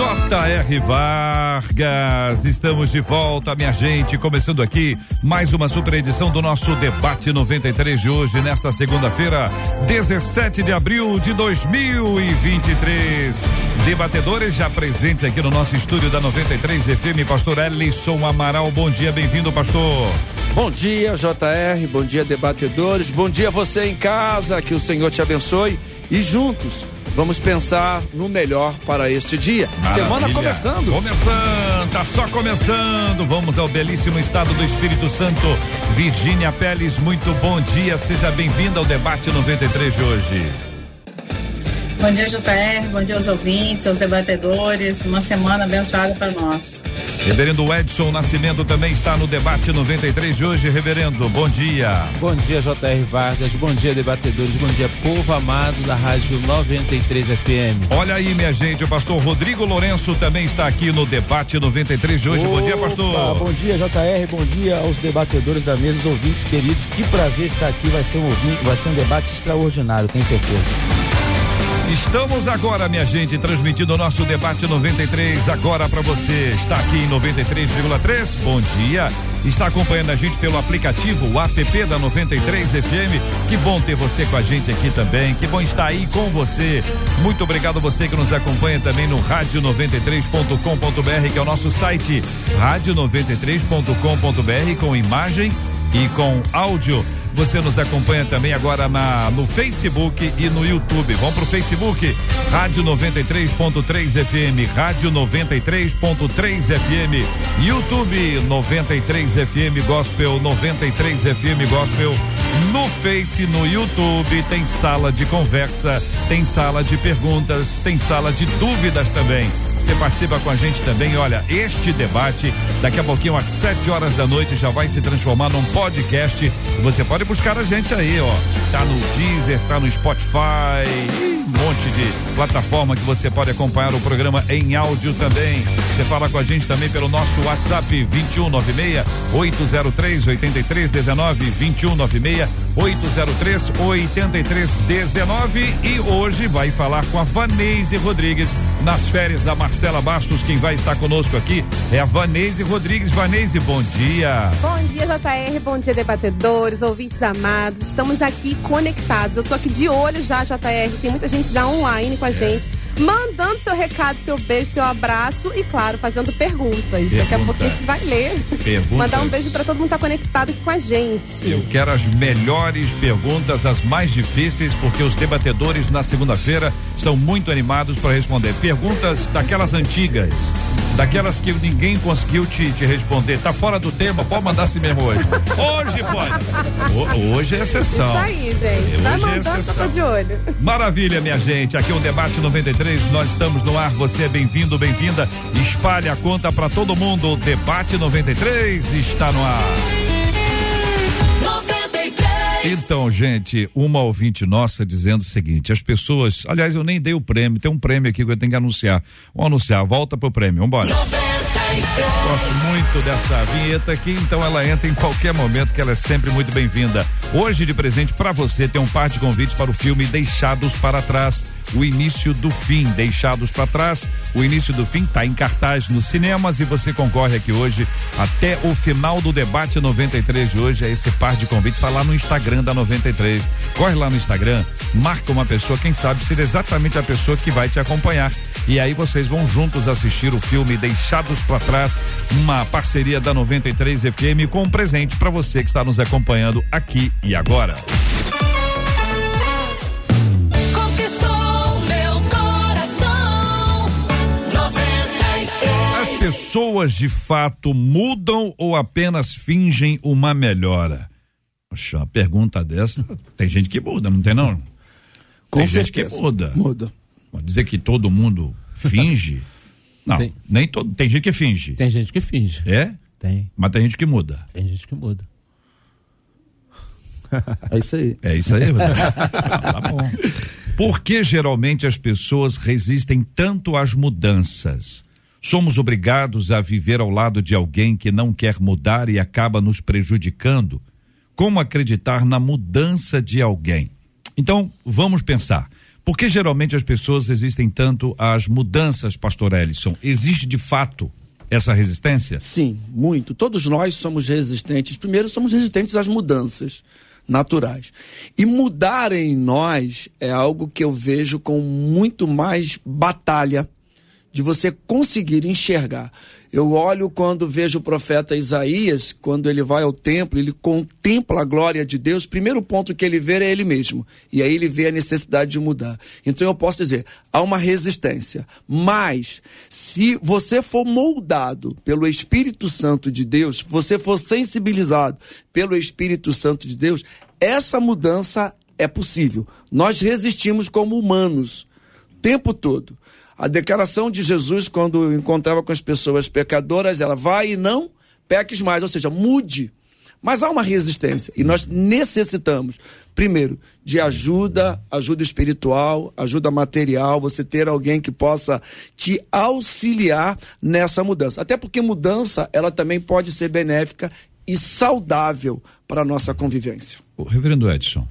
J.R. Vargas. Estamos de volta, minha gente. Começando aqui mais uma super edição do nosso Debate 93 de hoje, nesta segunda-feira, 17 de abril de 2023. Debatedores já presentes aqui no nosso estúdio da 93 FM, Pastor Ellison Amaral. Bom dia, bem-vindo, pastor. Bom dia, JR. Bom dia, debatedores. Bom dia, você em casa. Que o Senhor te abençoe. E juntos vamos pensar no melhor para este dia. Maravilha. Semana começando. Começando, tá só começando. Vamos ao belíssimo estado do Espírito Santo. Virgínia Peles, muito bom dia. Seja bem-vinda ao debate 93 de hoje. Bom dia, JR. Bom dia aos ouvintes, aos debatedores. Uma semana abençoada para nós. Reverendo Edson Nascimento também está no debate 93 de hoje. Reverendo, bom dia. Bom dia, JR Vargas. Bom dia, debatedores. Bom dia, povo amado da Rádio 93 FM. Olha aí, minha gente, o pastor Rodrigo Lourenço também está aqui no debate 93 de hoje. Opa, bom dia, pastor. Bom dia, JR. Bom dia aos debatedores da mesa, os ouvintes queridos. Que prazer estar aqui. Vai ser um ouvinte, vai ser um debate extraordinário, tenho certeza. Estamos agora, minha gente, transmitindo o nosso debate 93 agora para você. Está aqui em 93,3. Bom dia. Está acompanhando a gente pelo aplicativo, o app da 93 FM. Que bom ter você com a gente aqui também. Que bom estar aí com você. Muito obrigado você que nos acompanha também no rádio93.com.br, que é o nosso site rádio93.com.br com imagem e com áudio. Você nos acompanha também agora na no Facebook e no YouTube. Vamos pro Facebook, Rádio 93.3 FM, Rádio 93.3 FM, YouTube 93 FM Gospel, 93 FM Gospel. No Face, no YouTube, tem sala de conversa, tem sala de perguntas, tem sala de dúvidas também. Você participa com a gente também. Olha, este debate, daqui a pouquinho, às 7 horas da noite, já vai se transformar num podcast. Você pode buscar a gente aí, ó. Tá no Deezer, tá no Spotify, um monte de plataforma que você pode acompanhar o programa em áudio também. Você fala com a gente também pelo nosso WhatsApp 2196 803 8319 2196 803 8319 e hoje vai falar com a Vanese Rodrigues nas férias da Marcela Bastos. Quem vai estar conosco aqui é a Vanese Rodrigues. Vanese, bom dia. Bom dia, JR. Bom dia, debatedores, ouvintes amados. Estamos aqui conectados. Eu tô aqui de olho já, JR. Tem muita gente já online com a gente. Mandando seu recado, seu beijo, seu abraço e, claro, fazendo perguntas. Daqui a pouquinho a gente vai ler. Perguntas. Mandar um beijo para todo mundo que tá conectado com a gente. Eu quero as melhores perguntas, as mais difíceis, porque os debatedores na segunda-feira estão muito animados para responder. Perguntas daquelas antigas, daquelas que ninguém conseguiu te, te responder. Tá fora do tema, pode mandar assim mesmo hoje. Hoje pode. O- hoje é exceção. Isso aí, gente. Vai Hoje é mandando que eu tô exceção. de olho. Maravilha, minha gente. Aqui é o Debate 93. Nós estamos no ar. Você é bem-vindo, bem-vinda. Espalhe a conta para todo mundo. O Debate 93 está no ar. Então, gente, uma ouvinte nossa dizendo o seguinte: as pessoas. Aliás, eu nem dei o prêmio. Tem um prêmio aqui que eu tenho que anunciar. Vamos anunciar. Volta pro prêmio. Vambora. Gosto muito dessa vinheta aqui, então ela entra em qualquer momento, que ela é sempre muito bem-vinda. Hoje, de presente para você, tem um par de convites para o filme Deixados para Trás. O início do fim, Deixados para Trás. O início do fim está em cartaz nos cinemas e você concorre aqui hoje até o final do debate 93 de hoje. É esse par de convites, está lá no Instagram da 93. Corre lá no Instagram, marca uma pessoa, quem sabe ser exatamente a pessoa que vai te acompanhar. E aí vocês vão juntos assistir o filme Deixados para Trás, uma parceria da 93 FM com um presente para você que está nos acompanhando aqui e agora. Pessoas de fato mudam ou apenas fingem uma melhora? Poxa, uma pergunta dessa, tem gente que muda, não tem não? Com tem gente que certeza. muda. Muda. Pode dizer que todo mundo finge? Não, Tem. nem todo. Tem gente que finge. Tem gente que finge. É? Tem. Mas tem gente que muda. Tem gente que muda. É isso aí. É isso aí, tá bom. Por que geralmente as pessoas resistem tanto às mudanças? Somos obrigados a viver ao lado de alguém que não quer mudar e acaba nos prejudicando? Como acreditar na mudança de alguém? Então, vamos pensar. Por que geralmente as pessoas resistem tanto às mudanças, pastor Ellison? Existe de fato essa resistência? Sim, muito. Todos nós somos resistentes. Primeiro, somos resistentes às mudanças naturais. E mudar em nós é algo que eu vejo com muito mais batalha de você conseguir enxergar. Eu olho quando vejo o profeta Isaías, quando ele vai ao templo, ele contempla a glória de Deus. Primeiro ponto que ele vê é ele mesmo. E aí ele vê a necessidade de mudar. Então eu posso dizer, há uma resistência. Mas, se você for moldado pelo Espírito Santo de Deus, você for sensibilizado pelo Espírito Santo de Deus, essa mudança é possível. Nós resistimos como humanos o tempo todo. A declaração de Jesus, quando encontrava com as pessoas pecadoras, ela vai e não peques mais, ou seja, mude. Mas há uma resistência e nós necessitamos, primeiro, de ajuda, ajuda espiritual, ajuda material, você ter alguém que possa te auxiliar nessa mudança. Até porque mudança, ela também pode ser benéfica e saudável para a nossa convivência. O reverendo Edson.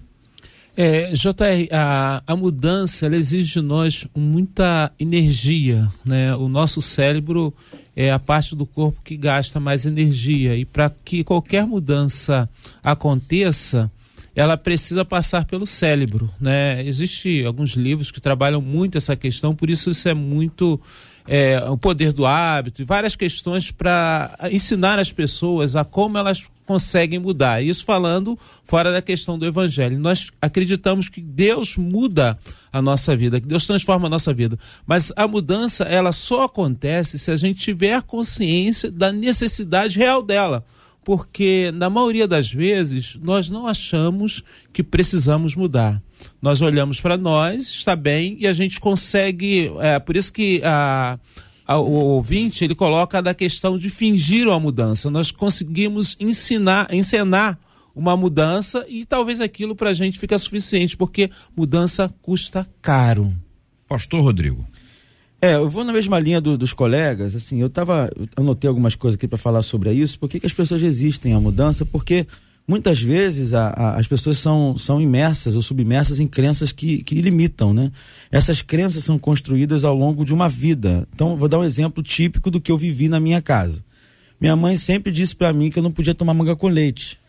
É, JR, a, a mudança exige de nós muita energia, né? O nosso cérebro é a parte do corpo que gasta mais energia e para que qualquer mudança aconteça, ela precisa passar pelo cérebro, né? Existem alguns livros que trabalham muito essa questão, por isso isso é muito é, o poder do hábito e várias questões para ensinar as pessoas a como elas conseguem mudar. Isso falando fora da questão do evangelho. Nós acreditamos que Deus muda a nossa vida, que Deus transforma a nossa vida. Mas a mudança, ela só acontece se a gente tiver consciência da necessidade real dela. Porque, na maioria das vezes, nós não achamos que precisamos mudar. Nós olhamos para nós, está bem, e a gente consegue. É, por isso que a, a- o ouvinte ele coloca da questão de fingir uma mudança. Nós conseguimos ensinar, encenar uma mudança e talvez aquilo para a gente fica suficiente, porque mudança custa caro. Pastor Rodrigo. É, eu vou na mesma linha do- dos colegas, assim, eu tava, eu anotei algumas coisas aqui para falar sobre isso, por que, que as pessoas resistem à mudança? Porque muitas vezes a- a- as pessoas são, são imersas ou submersas em crenças que, que limitam, né? Essas crenças são construídas ao longo de uma vida. Então, vou dar um exemplo típico do que eu vivi na minha casa. Minha mãe sempre disse para mim que eu não podia tomar manga com leite,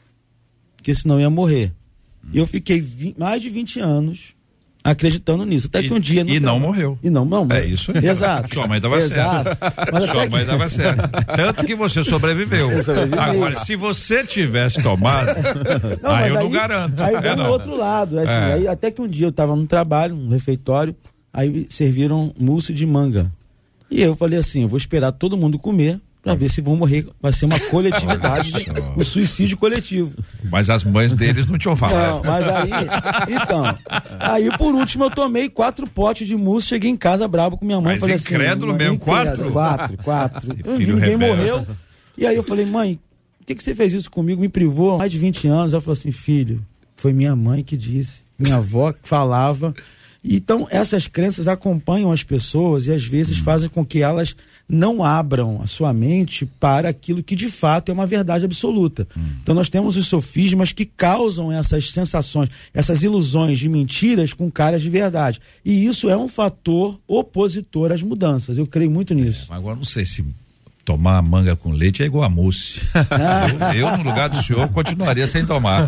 porque senão eu ia morrer. Eu fiquei vi- mais de 20 anos acreditando nisso. Até E- que um dia. no e não trabalho- morreu. E não, não. É isso aí. Exato. Sua mãe dava Exato. certo. Mas Sua mãe que- dava certo. Tanto que você sobreviveu. Agora, se você tivesse tomado, Não, aí eu não garanto. Aí É, não. outro lado. Assim, É. aí, até que um dia eu estava no trabalho, num refeitório, aí serviram mousse de manga. E eu falei assim: eu vou esperar todo mundo comer para ver se vão morrer. Vai ser uma coletividade, só. um suicídio coletivo. Mas as mães deles não tinham Não, falado. mas aí, então, aí por último eu tomei quatro potes de mousse, cheguei em casa brabo com minha mãe, Mas falei assim, incrédulo mesmo, quatro? Quatro, quatro. Eu ninguém rebelde. morreu. E aí eu falei, mãe, por que, que você fez isso comigo? Me privou mais de 20 anos. Ela falou assim, filho, foi minha mãe que disse, minha avó que falava. Então, essas crenças acompanham as pessoas e às vezes fazem com que elas não abram a sua mente para aquilo que de fato é uma verdade absoluta. Então, nós temos os sofismas que causam essas sensações, essas ilusões de mentiras com caras de verdade. E isso é um fator opositor às mudanças. Eu creio muito nisso. Mas Agora não sei se tomar manga com leite é igual a mousse. eu, eu, no lugar do senhor, continuaria sem tomar.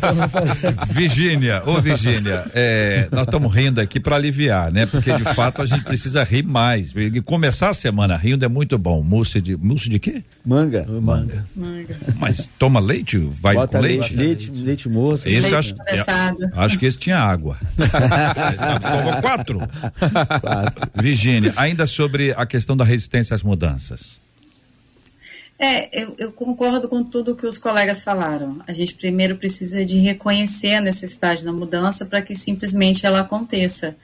Virgínia, ô Virgínia, é, nós estamos rindo aqui para aliviar, né? Porque de fato a gente precisa rir mais. E começar a semana rindo é muito bom. Mousse de, mousse de quê? Manga. Manga. Manga. Mas toma leite? Vai Bota com leite, leite? leite, leite moça. Esse Leite acho, condensado. acho que esse tinha água. Toma quatro. Virgínia, ainda sobre a questão da resistência às mudanças. É, eu, eu concordo com tudo que os colegas falaram. A gente primeiro precisa de reconhecer a necessidade da mudança para que simplesmente ela aconteça.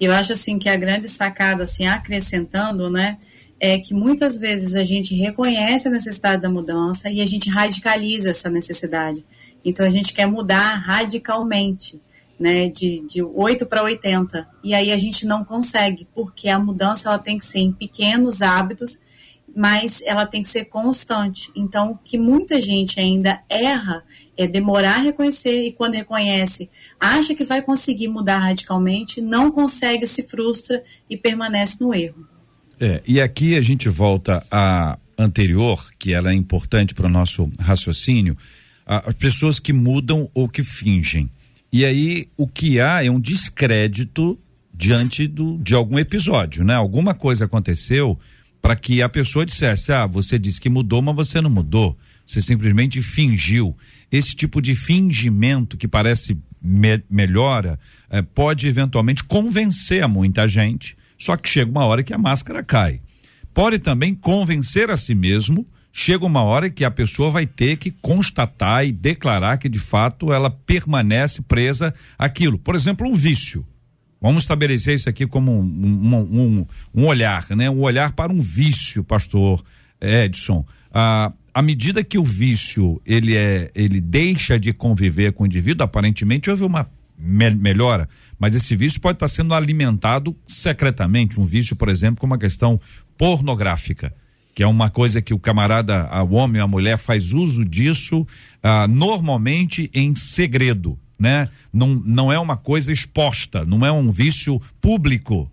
Eu acho assim que a grande sacada, assim, acrescentando, né, é que muitas vezes a gente reconhece a necessidade da mudança e a gente radicaliza essa necessidade. Então a gente quer mudar radicalmente, né, de, de 8 para 80. E aí a gente não consegue, porque a mudança ela tem que ser em pequenos hábitos, mas ela tem que ser constante. Então, o que muita gente ainda erra é demorar a reconhecer e quando reconhece, acha que vai conseguir mudar radicalmente, não consegue, se frustra e permanece no erro. É, e aqui a gente volta à anterior, que ela é importante para o nosso raciocínio, as pessoas que mudam ou que fingem. E aí o que há é um descrédito diante do, de algum episódio, né? Alguma coisa aconteceu para que a pessoa dissesse: ah, você disse que mudou, mas você não mudou. Você simplesmente fingiu. Esse tipo de fingimento que parece me- melhora eh, pode eventualmente convencer a muita gente. Só que chega uma hora que a máscara cai. Pode também convencer a si mesmo. Chega uma hora que a pessoa vai ter que constatar e declarar que de fato ela permanece presa àquilo. Por exemplo, um vício. Vamos estabelecer isso aqui como um, um, um, um olhar, né? Um olhar para um vício, pastor Edson. Ah, à medida que o vício ele é, ele deixa de conviver com o indivíduo, aparentemente houve uma me- melhora, mas esse vício pode estar sendo alimentado secretamente. Um vício, por exemplo, com uma questão pornográfica que é uma coisa que o camarada, a- o homem a mulher faz uso disso ah, normalmente em segredo, né? Não, não é uma coisa exposta, não é um vício público.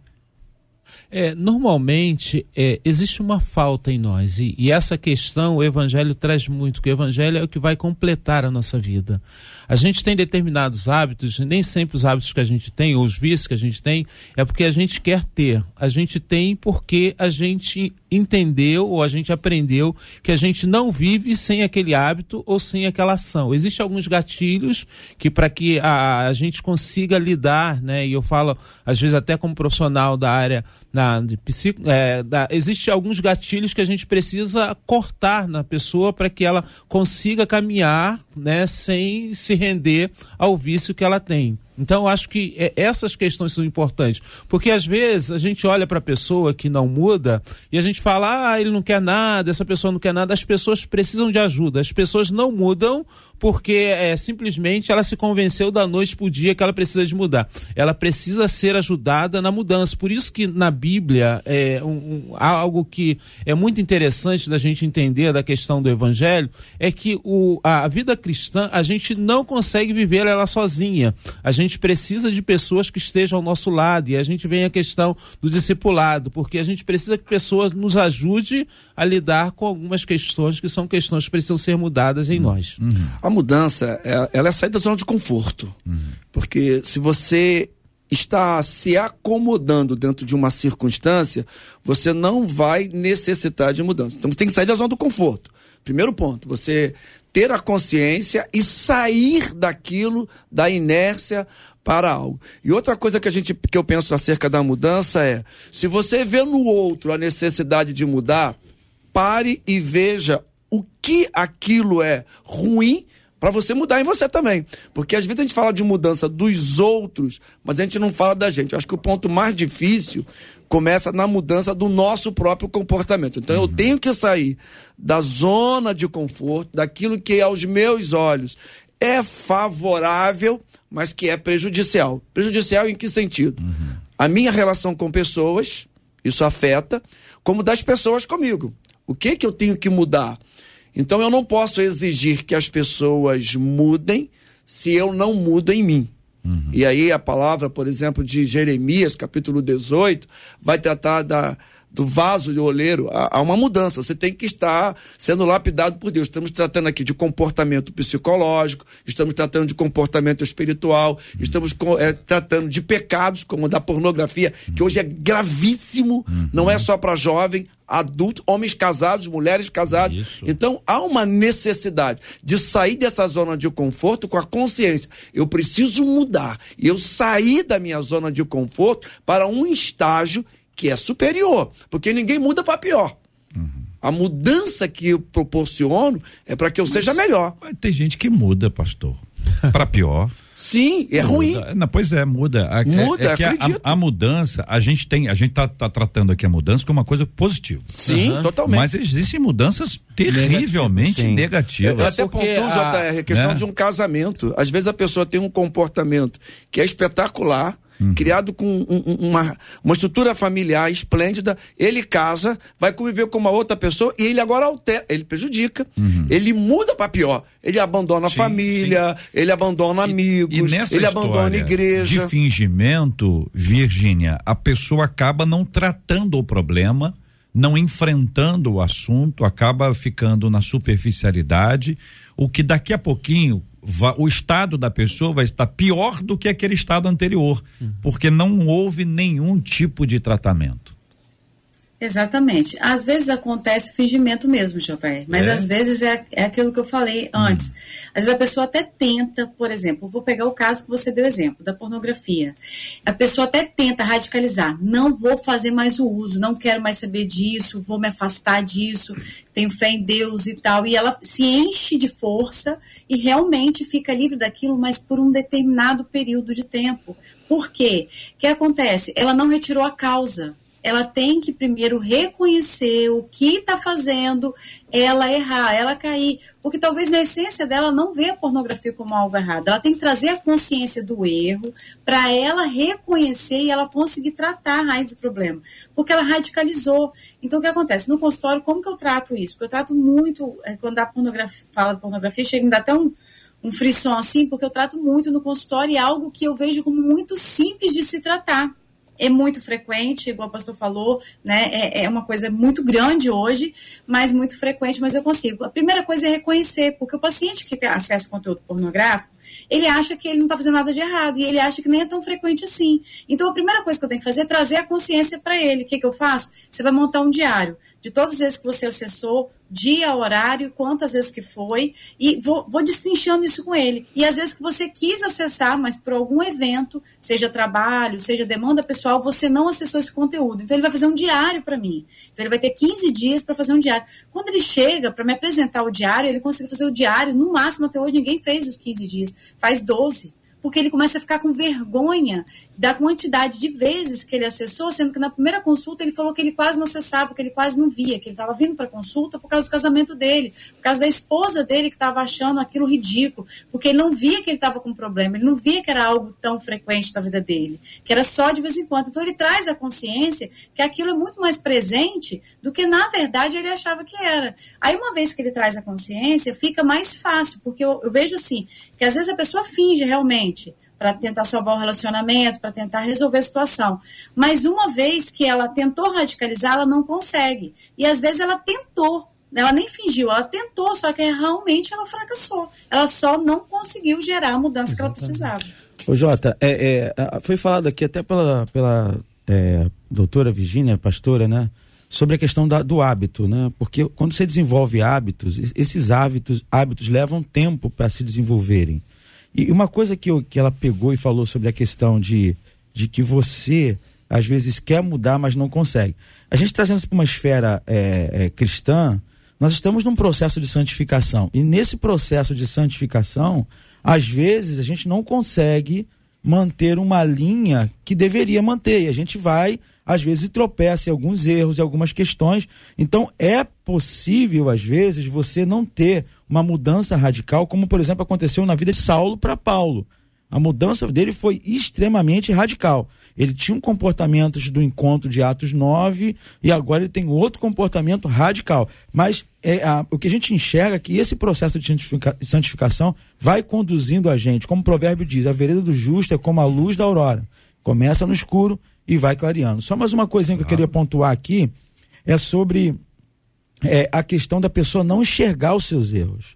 É, normalmente é, existe uma falta em nós e, e essa questão o evangelho traz muito, que o evangelho é o que vai completar a nossa vida. A gente tem determinados hábitos, nem sempre os hábitos que a gente tem, ou os vícios que a gente tem, é porque a gente quer ter. A gente tem porque a gente entendeu ou a gente aprendeu que a gente não vive sem aquele hábito ou sem aquela ação. Existem alguns gatilhos que para que a, a gente consiga lidar, né? E eu falo às vezes até como profissional da área na de psico, é, da, existe alguns gatilhos que a gente precisa cortar na pessoa para que ela consiga caminhar, né? Sem se render ao vício que ela tem. Então, acho que é, essas questões são importantes. Porque às vezes a gente olha para a pessoa que não muda e a gente fala, ah, ele não quer nada, essa pessoa não quer nada. As pessoas precisam de ajuda. As pessoas não mudam porque é, simplesmente ela se convenceu da noite para o dia que ela precisa de mudar. Ela precisa ser ajudada na mudança. Por isso que na Bíblia é um, um- há algo que é muito interessante da gente entender da questão do Evangelho é que o, a, a vida cristã a gente não consegue viver ela sozinha. A gente precisa de pessoas que estejam ao nosso lado e a gente vem a questão do discipulado, porque a gente precisa que pessoas nos ajude a lidar com algumas questões que são questões que precisam ser mudadas em nós. A mudança, é- ela é sair da zona de conforto. Porque se você está se acomodando dentro de uma circunstância, você não vai necessitar de mudança. Então você tem que sair da zona do conforto. Primeiro ponto, você ter a consciência e sair daquilo, da inércia para algo. E outra coisa que a gente que eu penso acerca da mudança é, se você vê no outro a necessidade de mudar, pare e veja o que aquilo é ruim para você mudar em você também. Porque às vezes a gente fala de mudança dos outros, mas a gente não fala da gente. Eu acho que o ponto mais difícil começa na mudança do nosso próprio comportamento. Então eu tenho que sair da zona de conforto, daquilo que aos meus olhos é favorável, mas que é prejudicial. Prejudicial em que sentido? A minha relação com pessoas, isso afeta, como das pessoas comigo. O que que eu tenho que mudar? Então eu não posso exigir que as pessoas mudem se eu não mudo em mim. E aí a palavra, por exemplo, de Jeremias, capítulo 18, vai tratar da, do vaso de oleiro. Há, há uma mudança, você tem que estar sendo lapidado por Deus. Estamos tratando aqui de comportamento psicológico, estamos tratando de comportamento espiritual, estamos co- eh, tratando de pecados, como o da pornografia, que hoje é gravíssimo, não é só para jovem, adulto, homens casados, mulheres casadas. Então há uma necessidade de sair dessa zona de conforto com a consciência. Eu preciso mudar. E eu sair da minha zona de conforto para um estágio que é superior, porque ninguém muda para pior. A mudança que eu proporciono é para que eu seja melhor. Mas tem gente que muda, pastor. Para pior. Sim, é ruim. Não, pois é, muda. A, Muda, é que a, acredito. a, a mudança, a gente tem, a gente tá, tá tratando aqui a mudança como uma coisa positiva. Sim, totalmente. Mas existem mudanças terrivelmente Sim. negativas. Eu até Porque pontuo, a- JR, a questão né? de um casamento. Às vezes a pessoa tem um comportamento que é espetacular, Uhum. criado com um- um- uma, uma estrutura familiar esplêndida. Ele casa, vai conviver com uma outra pessoa e ele agora altera, ele prejudica, Uhum. ele muda para pior. Ele abandona a família, ele abandona amigos, E ele abandona a igreja. De fingimento, Virgínia, a pessoa acaba não tratando o problema, não enfrentando o assunto, acaba ficando na superficialidade, o que daqui a pouquinho o estado da pessoa vai estar pior do que aquele estado anterior, porque não houve nenhum tipo de tratamento. Exatamente. Às vezes acontece fingimento mesmo, JR, mas É? às vezes é, é aquilo que eu falei antes. Às vezes a pessoa até tenta, por exemplo, vou pegar o caso que você deu exemplo, da pornografia. A pessoa até tenta radicalizar, não vou fazer mais o uso, não quero mais saber disso, vou me afastar disso, tenho fé em Deus e tal. E ela se enche de força e realmente fica livre daquilo, mas por um determinado período de tempo. Por quê? O que acontece? Ela não retirou a causa ela tem que primeiro reconhecer o que está fazendo, ela errar, ela cair. Porque talvez na essência dela não vê a pornografia como algo errado. Ela tem que trazer a consciência do erro para ela reconhecer e ela conseguir tratar a raiz do problema. Porque ela radicalizou. Então o que acontece? No consultório, como que eu trato isso? Porque eu trato muito, eh, quando a pornografia, fala de pornografia, chega me dar até um, um frisson assim, porque eu trato muito no consultório é algo que eu vejo como muito simples de se tratar é muito frequente, igual o pastor falou, né? É, é uma coisa muito grande hoje, mas muito frequente, mas eu consigo. A primeira coisa é reconhecer, porque o paciente que tem acesso a conteúdo pornográfico, ele acha que ele não está fazendo nada de errado, e ele acha que nem é tão frequente assim. Então a primeira coisa que eu tenho que fazer é trazer a consciência para ele. O que, que eu faço? Você vai montar um diário de todas as vezes que você acessou, dia, horário, quantas vezes que foi, e vou, vou destrinchando isso com ele. E às vezes que você quis acessar, mas por algum evento, seja trabalho, seja demanda pessoal, você não acessou esse conteúdo. Então ele vai fazer um diário para mim. Então ele vai ter 15 dias para fazer um diário. Quando ele chega para me apresentar o diário, ele consegue fazer o diário, no máximo até hoje ninguém fez os 15 dias, faz 12 porque ele começa a ficar com vergonha da quantidade de vezes que ele acessou, sendo que na primeira consulta ele falou que ele quase não acessava, que ele quase não via, que ele estava vindo para consulta por causa do casamento dele, por causa da esposa dele que estava achando aquilo ridículo, porque ele não via que ele estava com problema, ele não via que era algo tão frequente na vida dele, que era só de vez em quando. Então ele traz a consciência que aquilo é muito mais presente do que na verdade ele achava que era. Aí uma vez que ele traz a consciência, fica mais fácil, porque eu, eu vejo assim, que às vezes a pessoa finge realmente para tentar salvar o relacionamento, para tentar resolver a situação. Mas uma vez que ela tentou radicalizar, ela não consegue. E às vezes ela tentou, ela nem fingiu, ela tentou, só que realmente ela fracassou. Ela só não conseguiu gerar a mudança que ela precisava. Ô Jota, é, é, foi falado aqui até pela, pela é, doutora Virgínia, pastora, né? Sobre a questão da- do hábito, né? Porque quando você desenvolve hábitos, es- esses hábitos, hábitos levam tempo para se desenvolverem. E uma coisa que, eu- que ela pegou e falou sobre a questão de, de que você, às vezes, quer mudar, mas não consegue. A gente trazendo isso para uma esfera é, é, cristã, nós estamos num processo de santificação. E nesse processo de santificação, às vezes, a gente não consegue manter uma linha que deveria manter. E a gente vai, às vezes, tropeça em alguns erros, em algumas questões. Então, é possível, às vezes, você não ter uma mudança radical, como, por exemplo, aconteceu na vida de Saulo para Paulo. A mudança dele foi extremamente radical. Ele tinha um comportamento do encontro de Atos 9 e agora ele tem outro comportamento radical. Mas é, a- o que a gente enxerga é que esse processo de santifica- de santificação vai conduzindo a gente, como o provérbio diz, a vereda do justo é como a luz da aurora. Começa no escuro e vai clareando. Só mais uma coisinha que eu queria pontuar aqui é sobre é, a questão da pessoa não enxergar os seus erros.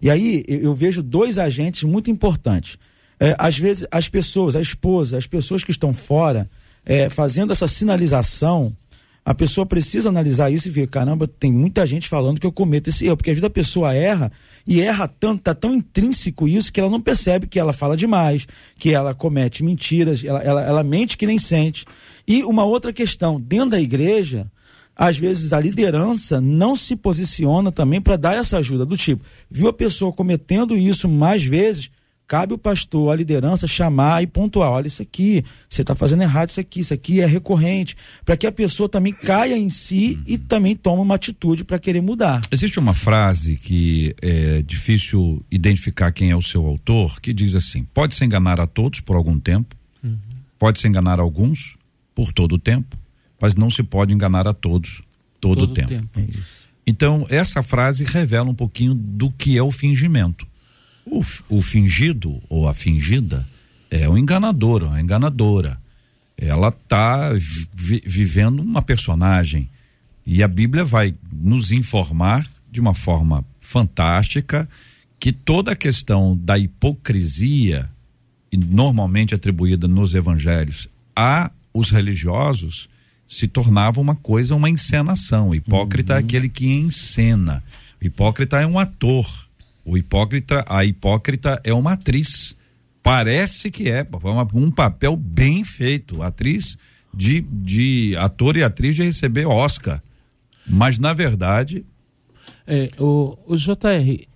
E aí eu vejo dois agentes muito importantes. É, às vezes as pessoas, a esposa, as pessoas que estão fora, é, fazendo essa sinalização, a pessoa precisa analisar isso e ver, caramba, tem muita gente falando que eu cometo esse erro, porque às vezes a pessoa erra e erra tanto, tá tão intrínseco isso que ela não percebe que ela fala demais, que ela comete mentiras, ela, ela, ela mente que nem sente. E uma outra questão, dentro da igreja, às vezes a liderança não se posiciona também para dar essa ajuda do tipo, viu a pessoa cometendo isso mais vezes, Cabe o pastor, a liderança, chamar e pontuar. Olha, isso aqui, você está fazendo errado, isso aqui, isso aqui é recorrente. Para que a pessoa também caia em si e também tome uma atitude para querer mudar. Existe uma frase que é difícil identificar quem é o seu autor, que diz assim: pode se enganar a todos por algum tempo, pode se enganar alguns por todo o tempo, mas não se pode enganar a todos todo, o Todo tempo. tempo. Então, essa frase revela um pouquinho do que é o fingimento. O, o fingido ou a fingida é um enganador, uma enganadora. Ela está vivendo uma personagem. E a Bíblia vai nos informar de uma forma fantástica que toda a questão da hipocrisia, normalmente atribuída nos evangelhos a os religiosos, se tornava uma coisa, uma encenação. O hipócrita é aquele que encena. O hipócrita é um ator. O hipócrita, a hipócrita é uma atriz. Parece que é uma- um papel bem feito. Atriz de, de ator e atriz de receber Oscar. Mas, na verdade, É, o, o JR,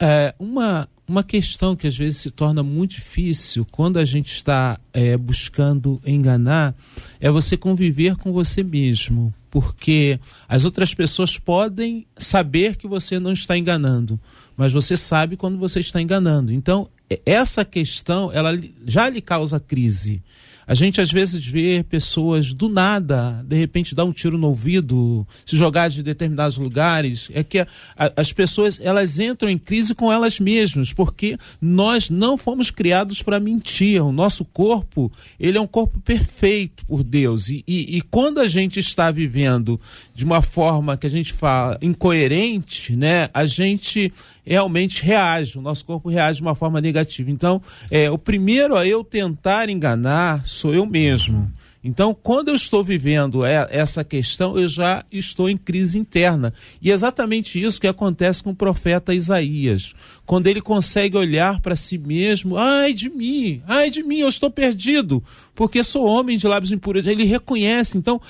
é, uma, uma questão que às vezes se torna muito difícil quando a gente está é, buscando enganar é você conviver com você mesmo. Porque as outras pessoas podem saber que você não está enganando, mas você sabe quando você está enganando. Então, essa questão, ela já lhe causa crise. A gente às vezes vê pessoas do nada, de repente dar um tiro no ouvido, se jogar de determinados lugares. É que a- a- as pessoas elas entram em crise com elas mesmas, porque nós não fomos criados para mentir. O nosso corpo ele é um corpo perfeito por Deus e, e, e quando a gente está vivendo de uma forma que a gente fala incoerente, né? A gente realmente reage, o nosso corpo reage de uma forma negativa. Então, é, o primeiro a eu tentar enganar sou eu mesmo. Então, quando eu estou vivendo é- essa questão, eu já estou em crise interna. E é exatamente isso que acontece com o profeta Isaías. Quando ele consegue olhar para si mesmo, ai de mim, ai de mim, eu estou perdido, porque sou homem de lábios impuros. Ele reconhece. Então,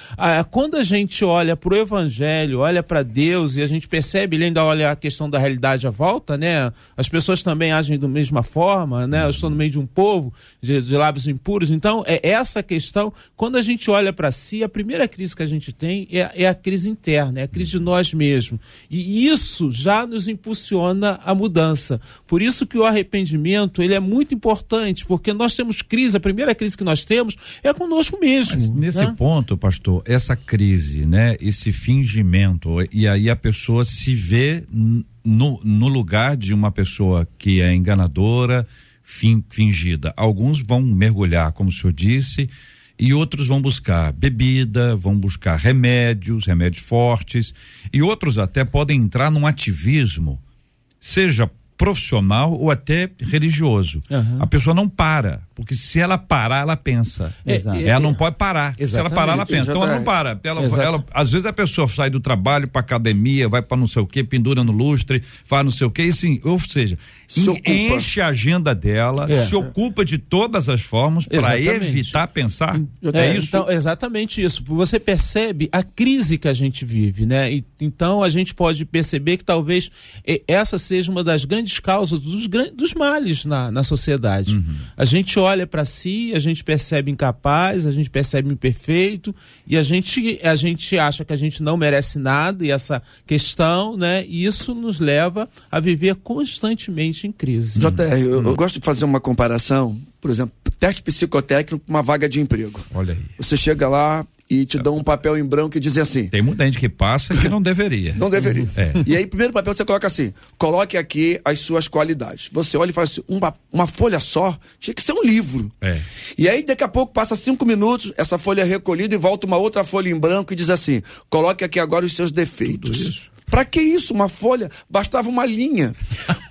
quando a gente olha para o Evangelho, olha para Deus e a gente percebe, ele ainda olha a questão da realidade à volta, né? As pessoas também agem da mesma forma, né? Eu estou no meio de um povo de, de lábios impuros. Então, é essa questão. Quando a gente olha para si, a primeira crise que a gente tem é, é a crise interna, é a crise de nós mesmos. E isso já nos impulsiona a mudança. Por isso que o arrependimento ele é muito importante, porque nós temos crise, a primeira crise que nós temos é conosco mesmo. Mas nesse né? ponto, pastor, essa crise, né, esse fingimento, e aí a pessoa se vê no, no lugar de uma pessoa que é enganadora, fin- fingida. Alguns vão mergulhar, como o senhor disse, e outros vão buscar bebida, vão buscar remédios, remédios fortes, e outros até podem entrar num ativismo, seja profissional ou até religioso. Aham. A pessoa não para, porque se ela parar, ela pensa. É, Exato. Ela não pode parar. Se ela Exatamente. parar, ela pensa. Então ela não para. Ela, ela- às vezes a pessoa sai do trabalho para academia, vai para não sei o quê, pendura no lustre, faz não sei o quê, e sim, ou seja, Se ocupa. enche a agenda dela, É. se ocupa de todas as formas para Exatamente. evitar pensar. É, É, isso. Então, exatamente isso. Você percebe a crise que a gente vive, né? E, então a gente pode perceber que talvez essa seja uma das grandes causas dos, dos males na, na sociedade. Uhum. A gente olha para si, a gente percebe incapaz, a gente percebe imperfeito e a gente, a gente acha que a gente não merece nada e essa questão, né? E isso nos leva a viver constantemente em crise. JR, eu, eu gosto de fazer uma comparação, por exemplo, teste psicotécnico com uma vaga de emprego. Olha aí. Você chega lá e te dão um papel em branco e diz assim: Tem muita gente que passa que não deveria. Não deveria. É. E aí, primeiro papel você coloca assim: coloque aqui as suas qualidades. Você olha e fala assim: uma, uma folha só tinha que ser um livro. É. E aí, daqui a pouco, passa cinco minutos, essa folha é recolhida e volta uma outra folha em branco e diz assim: coloque aqui agora os seus defeitos. Pra que isso? Uma folha? Bastava uma linha.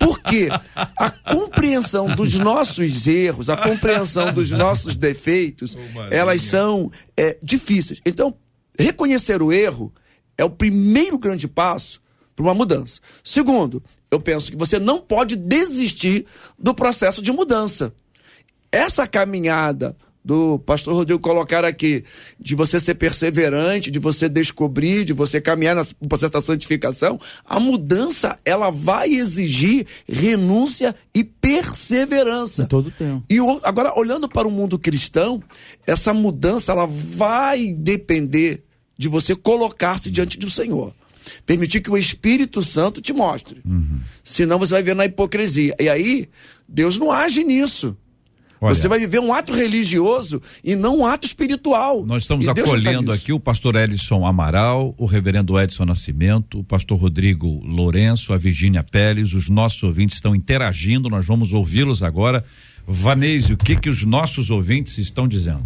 Porque a compreensão dos nossos erros, a compreensão dos nossos defeitos, elas são é, difíceis. Então, reconhecer o erro é o primeiro grande passo para uma mudança. Segundo, eu penso que você não pode desistir do processo de mudança. Essa caminhada do pastor Rodrigo colocar aqui, de você ser perseverante, de você descobrir, de você caminhar no processo da santificação, a mudança, ela vai exigir renúncia e perseverança. Em todo tempo. E agora, olhando para o mundo cristão, essa mudança ela vai depender de você colocar-se diante do Senhor. Permitir que o Espírito Santo te mostre. Senão você vai viver na hipocrisia. E aí, Deus não age nisso. Olha. Você vai viver um ato religioso e não um ato espiritual. Nós estamos E tá acolhendo aqui o pastor Elison Amaral, o reverendo Edson Nascimento, o pastor Rodrigo Lourenço, a Virgínia Pérez, os nossos ouvintes estão interagindo, nós vamos ouvi-los agora. Vanese, o que que os nossos ouvintes estão dizendo?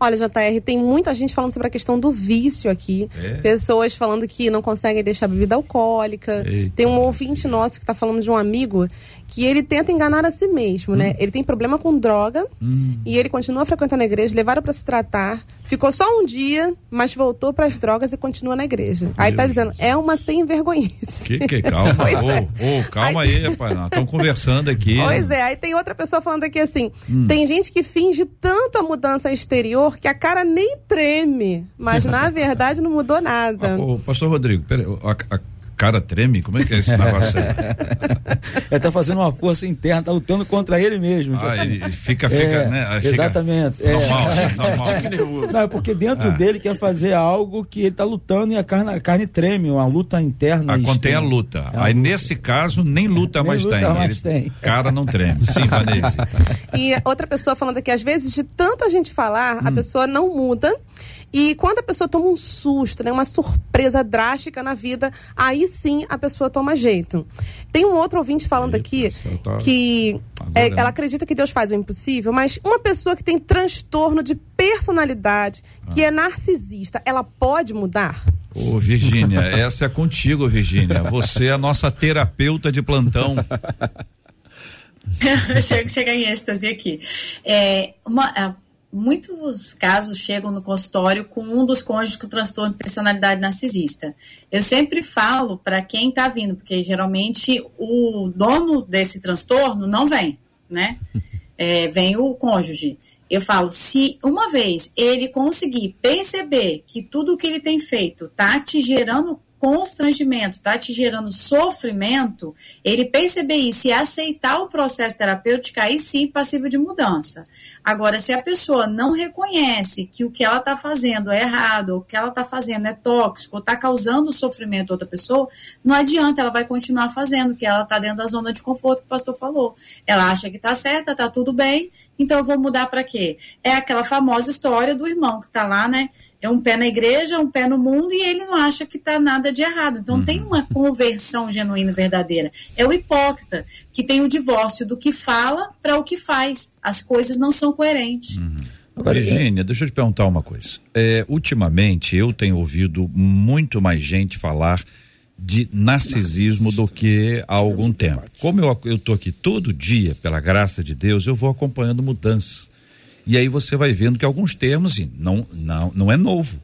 Olha, JR, tem muita gente falando sobre a questão do vício aqui. É? Pessoas falando que não conseguem deixar bebida alcoólica. Eita. Tem um ouvinte nosso que está falando de um amigo que ele tenta enganar a si mesmo, Hum. né? Ele tem problema com droga e ele continua frequentando a igreja, levaram para se tratar. Ficou só um dia, mas voltou para as drogas e continua na igreja. Aí tá Meu dizendo, Jesus. é uma sem vergonhice. Que que calma, ô, é. ô, calma aí, rapaz, nós estamos conversando aqui. Pois é, aí tem outra pessoa falando aqui assim: Hum. tem gente que finge tanto a mudança exterior que a cara nem treme, mas na verdade não mudou nada. Ô, pastor Rodrigo, peraí, a, a cara treme? Como é que é esse negócio aí? Ele tá fazendo uma força interna, tá lutando contra ele mesmo. Ah, assim. ele fica, fica, É, né? Aí fica exatamente. é. Normal, normal. Não, é porque dentro Ah. dele quer fazer algo que ele tá lutando e a carne, a carne treme, uma luta interna. Ah, contém a luta. É Aí luta. nesse caso, nem luta Nem mais luta tem. mais Ele- tem. Cara não treme. Sim, Vanessa. E outra pessoa falando aqui, às vezes, de tanta gente falar, Hum. a pessoa não muda. E quando a pessoa toma um susto, né, uma surpresa drástica na vida, aí sim a pessoa toma jeito. Tem um outro ouvinte falando Eita, aqui tá- que é, não. ela acredita que Deus faz o impossível, mas uma pessoa que tem transtorno de personalidade, que Ah. é narcisista, ela pode mudar? Ô, Virgínia, essa é contigo, Virgínia. Você é a nossa terapeuta de plantão. chega, em êxtase aqui. É, uma, muitos casos chegam no consultório com um dos cônjuges com transtorno de personalidade narcisista. Eu sempre falo para quem está vindo, porque geralmente o dono desse transtorno não vem, né? É, vem o cônjuge. Eu falo, se uma vez ele conseguir perceber que tudo o que ele tem feito tá te gerando constrangimento, tá te gerando sofrimento, ele perceber isso e aceitar o processo terapêutico, aí sim passível de mudança. Agora, se a pessoa não reconhece que o que ela está fazendo é errado, ou o que ela está fazendo é tóxico, ou está causando sofrimento a outra pessoa, não adianta, ela vai continuar fazendo, porque ela está dentro da zona de conforto que o pastor falou. Ela acha que está certa, está tudo bem, então eu vou mudar para quê? É aquela famosa história do irmão que está lá, né? É um pé na igreja, um pé no mundo e ele não acha que está nada de errado. Então tem uma conversão genuína e verdadeira. É o hipócrita que tem o divórcio do que fala para o que faz. As coisas não são coerentes. Virgínia, deixa eu te perguntar uma coisa. É, ultimamente, eu tenho ouvido muito mais gente falar de narcisismo do que há algum tempo. Como eu, eu tô aqui todo dia, pela graça de Deus, eu vou acompanhando mudanças. E aí você vai vendo que alguns termos, não, não, não é novo.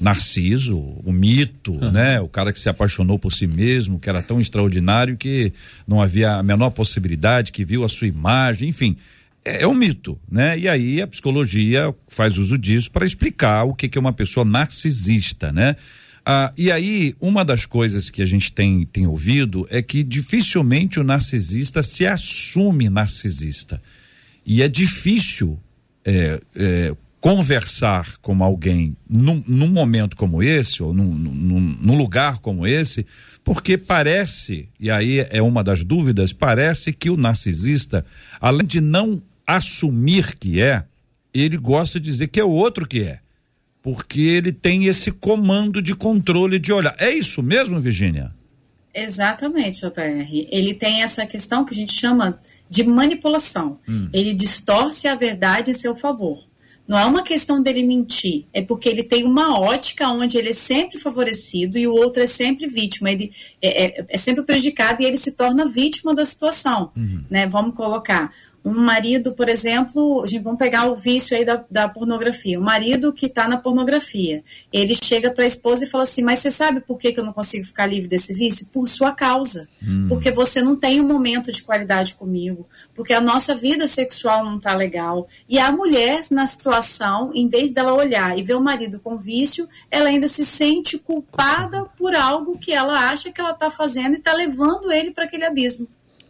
Narciso, o mito, né? O cara que se apaixonou por si mesmo, que era tão extraordinário que não havia a menor possibilidade, que viu a sua imagem, enfim. É, é um mito, né? E aí a psicologia faz uso disso para explicar o que, que é uma pessoa narcisista, né? Ah, e aí, uma das coisas que a gente tem, tem ouvido é que dificilmente o narcisista se assume narcisista. E é difícil é, é, conversar com alguém num, num momento como esse, ou num, num, num lugar como esse, porque parece, e aí é uma das dúvidas, parece que o narcisista, além de não assumir que é, ele gosta de dizer que é o outro que é. Porque ele tem esse comando de controle de olhar. É isso mesmo, Virgínia? Exatamente, JR. Ele tem essa questão que a gente chama de manipulação. Ele distorce a verdade em seu favor. Não é uma questão dele mentir, é porque ele tem uma ótica onde ele é sempre favorecido e o outro é sempre vítima. Ele é, é- é sempre prejudicado e ele se torna vítima da situação. Né? Vamos colocar. Um marido, por exemplo, a gente vamos pegar o vício aí da, da pornografia. O marido que está na pornografia, ele chega para a esposa e fala assim: Mas você sabe por que, que eu não consigo ficar livre desse vício? Por sua causa. Porque você não tem um momento de qualidade comigo, porque a nossa vida sexual não está legal. E a mulher, na situação, em vez dela olhar e ver o marido com vício, ela ainda se sente culpada por algo que ela acha que ela está fazendo e está levando ele para aquele abismo.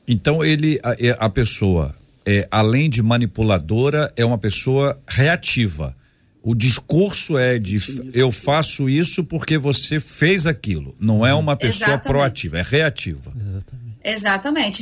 Então ele, a, a pessoa, é, além de manipuladora, é uma pessoa reativa. O discurso é de eu faço isso porque você fez aquilo. Não é uma pessoa Exatamente. proativa, é reativa. Exatamente.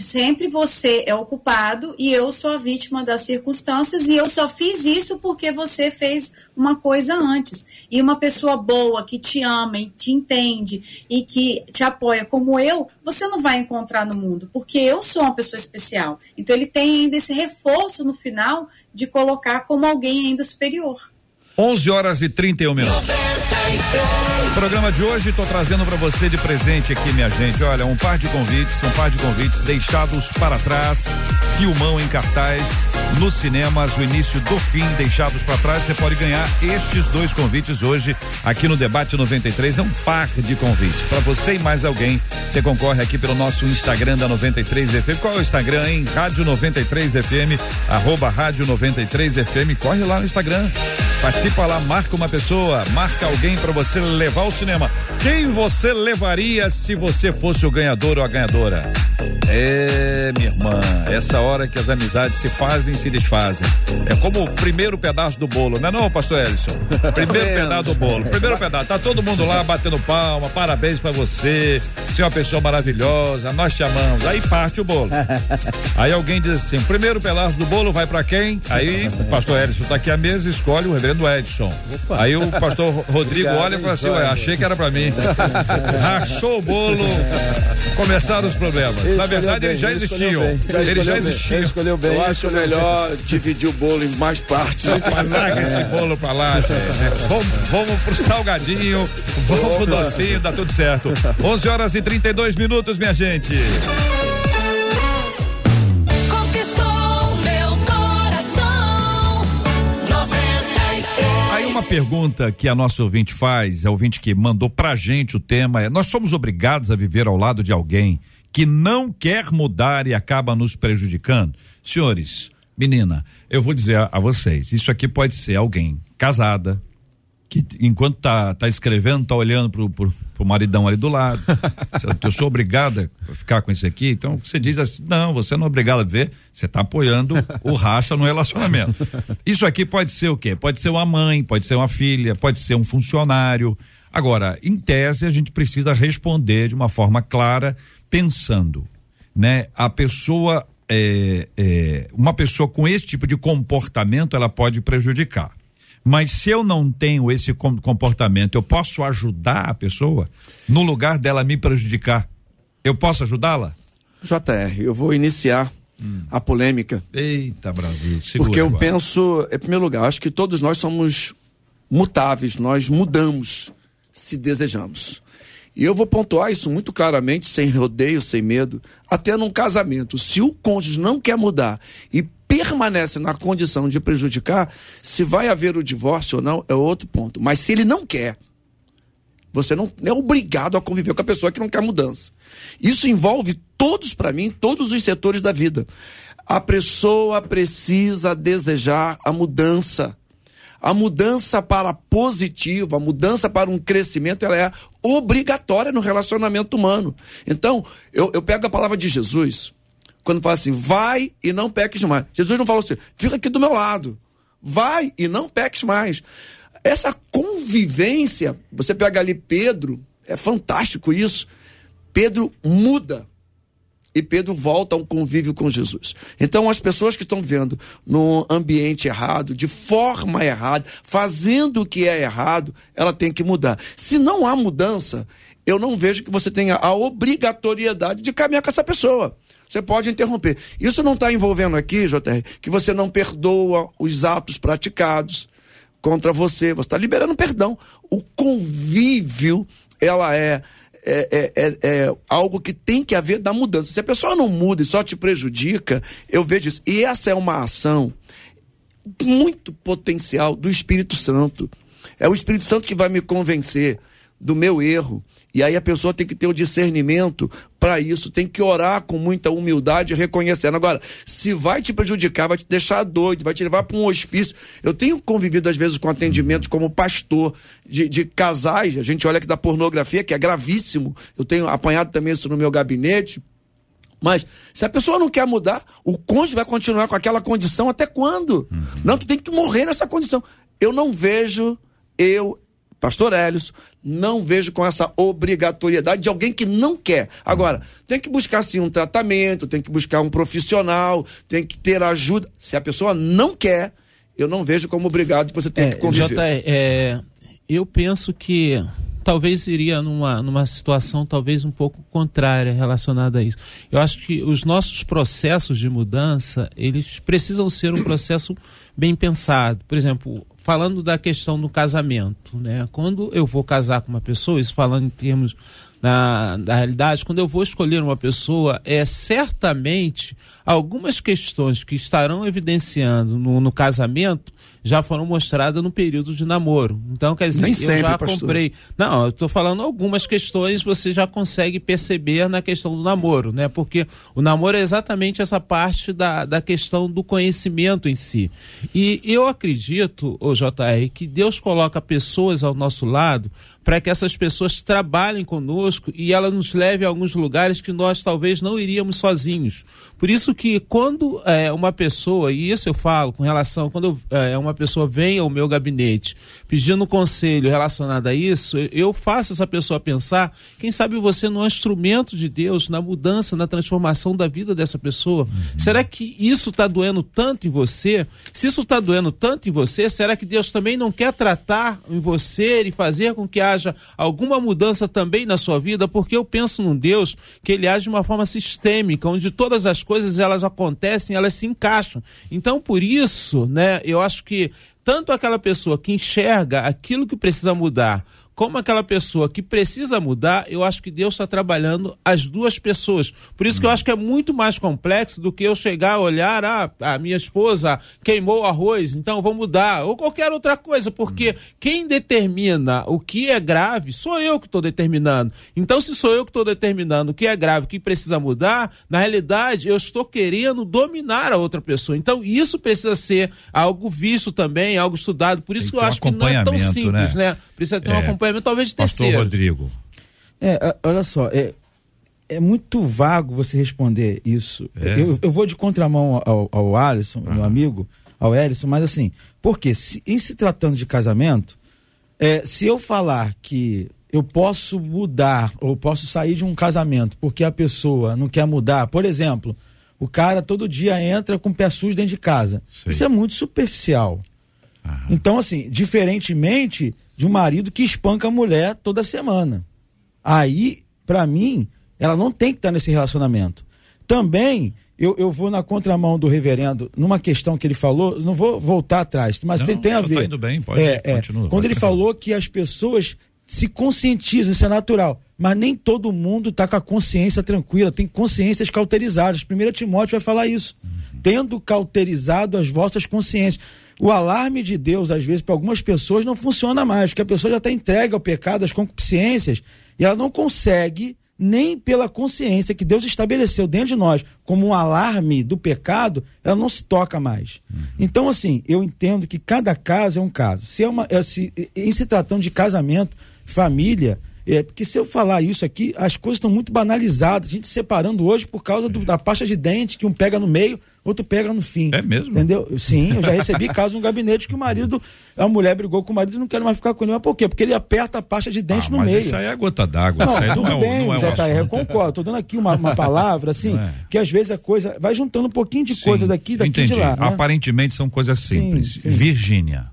Sempre você é o culpado e eu sou a vítima das circunstâncias e eu só fiz isso porque você fez uma coisa antes. E uma pessoa boa que te ama e te entende e que te apoia como eu, você não vai encontrar no mundo, porque eu sou uma pessoa especial. Então ele tem ainda esse reforço no final de colocar como alguém ainda superior. 11 horas e 31 minutos. O programa de hoje estou trazendo para você de presente aqui, minha gente. Olha, um par de convites, um par de convites deixados para trás, filmão em cartaz, nos cinemas, o início do fim, deixados para trás. Você pode ganhar estes dois convites hoje aqui no Debate 93. É um par de convites para você e mais alguém. Você concorre aqui pelo nosso Instagram da 93 FM. Qual é o Instagram, hein? Rádio 93 FM, arroba Rádio 93 FM. Corre lá no Instagram. Participa lá, marca uma pessoa, marca alguém para você levar ao cinema. Quem você levaria se você fosse o ganhador ou a ganhadora? É, minha irmã, essa hora que as amizades se fazem e se desfazem. É como o primeiro pedaço do bolo, não é não, pastor Ellison? Primeiro pedaço do bolo. Primeiro pedaço. Tá todo mundo lá batendo palma, parabéns pra você. Você é uma pessoa maravilhosa, nós te amamos. Aí parte o bolo. Aí alguém diz assim: primeiro pedaço do bolo vai pra quem? Aí o pastor Ellison tá aqui à mesa e escolhe o reverendo Edson. Aí o pastor Rodrigo olha e fala assim: ué, achei que era pra mim. Rachou o bolo, começaram os problemas. Na verdade, eles já existiam. Eles já existiam. escolheu bem. Eu acho melhor dividir o bolo em mais partes. Mas larga esse bolo pra lá, gente. Vamos, vamos pro salgadinho, vamos pro docinho, dá tudo certo. 11 horas e 32 minutos, minha gente. Conquistou meu coração. 93. Aí uma pergunta que a nossa ouvinte faz, a ouvinte que mandou pra gente o tema é: nós somos obrigados a viver ao lado de alguém que não quer mudar e acaba nos prejudicando? Senhores, menina, eu vou dizer a, a vocês, isso aqui pode ser alguém casada, que enquanto tá, tá escrevendo, tá olhando pro, pro, pro maridão ali do lado. eu sou obrigada a ficar com esse aqui. Então você diz assim: não, você não é obrigado a ver, você tá apoiando o racha no relacionamento. Isso aqui pode ser o quê? Pode ser uma mãe, pode ser uma filha, pode ser um funcionário. Agora, em tese, a gente precisa responder de uma forma clara, pensando, né? A pessoa, é, é, uma pessoa com esse tipo de comportamento, ela pode prejudicar. Mas se eu não tenho esse com- comportamento, eu posso ajudar a pessoa no lugar dela me prejudicar. Eu posso ajudá-la? JR, eu vou iniciar a polêmica. Eita, Brasil. segura Porque eu agora. penso, em primeiro lugar, acho que todos nós somos mutáveis, nós mudamos se desejamos. E eu vou pontuar isso muito claramente, sem rodeio, sem medo, até num casamento. Se o cônjuge não quer mudar e permanece na condição de prejudicar, se vai haver o divórcio ou não, é outro ponto. Mas se ele não quer, você não é obrigado a conviver com a pessoa que não quer mudança. Isso envolve todos, para mim, todos os setores da vida. A pessoa precisa desejar a mudança. A mudança para positivo, a mudança para um crescimento, ela é obrigatória no relacionamento humano. Então, eu, eu pego a palavra de Jesus, quando fala assim, vai e não peques mais. Jesus não falou assim, fica aqui do meu lado. Vai e não peques mais. Essa convivência, você pega ali Pedro, é fantástico isso. Pedro muda e Pedro volta a um convívio com Jesus. Então, as pessoas que estão vendo no ambiente errado, de forma errada, fazendo o que é errado, ela tem que mudar. Se não há mudança, eu não vejo que você tenha a obrigatoriedade de caminhar com essa pessoa. Você pode interromper. Isso não está envolvendo aqui, JR, que você não perdoa os atos praticados contra você. Você está liberando perdão. O convívio, ela é é, é, é, é algo que tem que haver da mudança. Se a pessoa não muda e só te prejudica, eu vejo isso. E essa é uma ação muito potencial do Espírito Santo. É o Espírito Santo que vai me convencer do meu erro. E aí a pessoa tem que ter o discernimento para isso, tem que orar com muita humildade, reconhecendo. Agora, se vai te prejudicar, vai te deixar doido, vai te levar para um hospício. Eu tenho convivido às vezes com atendimentos como pastor de, de casais, a gente olha aqui da pornografia, que é gravíssimo. Eu tenho apanhado também isso no meu gabinete. Mas se a pessoa não quer mudar, o cônjuge vai continuar com aquela condição até quando? Uhum. Não, tu tem que morrer nessa condição. Eu não vejo eu Pastor Hélios, não vejo com essa obrigatoriedade de alguém que não quer. Agora, tem que buscar sim um tratamento, tem que buscar um profissional, tem que ter ajuda. Se a pessoa não quer, eu não vejo como obrigado você ter é, que conviver. J, é, eu penso que talvez iria numa, numa situação talvez um pouco contrária relacionada a isso. Eu acho que os nossos processos de mudança, eles precisam ser um processo bem pensado. Por exemplo, falando da questão do casamento, né? Quando eu vou casar com uma pessoa, isso falando em termos na, na realidade, quando eu vou escolher uma pessoa, é certamente algumas questões que estarão evidenciando no, no casamento já foram mostradas no período de namoro. Então, quer dizer, Nem eu sempre, já pastor. comprei. Não, eu estou falando algumas questões você já consegue perceber na questão do namoro, né? Porque o namoro é exatamente essa parte da, da questão do conhecimento em si. E eu acredito, o JR, que Deus coloca pessoas ao nosso lado para que essas pessoas trabalhem conosco e ela nos leve a alguns lugares que nós talvez não iríamos sozinhos. Por isso que quando é, uma pessoa, e isso eu falo com relação, quando é, uma pessoa vem ao meu gabinete pedindo conselho relacionado a isso, eu faço essa pessoa pensar, quem sabe você não é um instrumento de Deus na mudança, na transformação da vida dessa pessoa. Será que isso está doendo tanto em você? Se isso está doendo tanto em você, será que Deus também não quer tratar em você e fazer com que haja alguma mudança também na sua vida? Porque eu penso num Deus que ele age de uma forma sistêmica, onde todas as coisas elas acontecem, elas se encaixam. Então, por isso, né, eu acho que tanto aquela pessoa que enxerga aquilo que precisa mudar, como aquela pessoa que precisa mudar, eu acho que Deus está trabalhando as duas pessoas. Por isso que eu acho que é muito mais complexo do que eu chegar a olhar, ah, a minha esposa queimou o arroz, então vou mudar, ou qualquer outra coisa, porque quem determina o que é grave sou eu que estou determinando. Então, se sou eu que estou determinando o que é grave, o que precisa mudar, na realidade eu estou querendo dominar a outra pessoa. Então, isso precisa ser algo visto também, algo estudado. Por isso que eu acho que não é tão acompanhamento, simples, né? né? Precisa ter um É. acompanhamento talvez de Pastor terceiro. Rodrigo. É, a- olha só, é, é muito vago você responder isso. É. Eu, eu vou de contramão ao, ao Alisson, meu amigo, ao Ellison, mas assim, porque se, em se tratando de casamento, é, se eu falar que eu posso mudar ou posso sair de um casamento porque a pessoa não quer mudar, por exemplo, o cara todo dia entra com pé sujo dentro de casa. Sei. Isso é muito superficial. Então, assim, diferentemente de um marido que espanca a mulher toda semana. Aí, pra mim, ela não tem que estar nesse relacionamento. Também, eu, eu vou na contramão do reverendo, numa questão que ele falou, não vou voltar atrás, mas Não, tem, tem a só ver. tá indo bem, pode- é, é. continua, Quando ele falou que as pessoas se conscientizam, isso é natural. Mas nem todo mundo está com a consciência tranquila, tem consciências cauterizadas. 1 Timóteo vai falar isso. Tendo cauterizado as vossas consciências. O alarme de Deus, às vezes, para algumas pessoas não funciona mais, porque a pessoa já está entregue ao pecado, às concupiscências, e ela não consegue, nem pela consciência que Deus estabeleceu dentro de nós como um alarme do pecado, ela não se toca mais. Então, assim, eu entendo que cada caso é um caso. Se é uma, é, se, em se tratando de casamento, família, é, porque se eu falar isso aqui, as coisas estão muito banalizadas. A gente se separando hoje por causa do- da pasta de dente, que um pega no meio, outro pega no fim. É mesmo? Entendeu? Sim, eu já recebi casos no gabinete que o marido, a mulher brigou com o marido e não quer mais ficar com ele. Mas por quê? Porque ele aperta a pasta de dente Ah, no mas meio. isso aí é a gota d'água. Isso aí não é, o- bem, não é um JR, eu concordo. Tô dando aqui uma, uma palavra, assim, Não é. que às vezes a coisa vai juntando um pouquinho de coisa Sim, daqui, daqui entendi. de lá. né? Aparentemente são coisas simples. sim. Virgínia.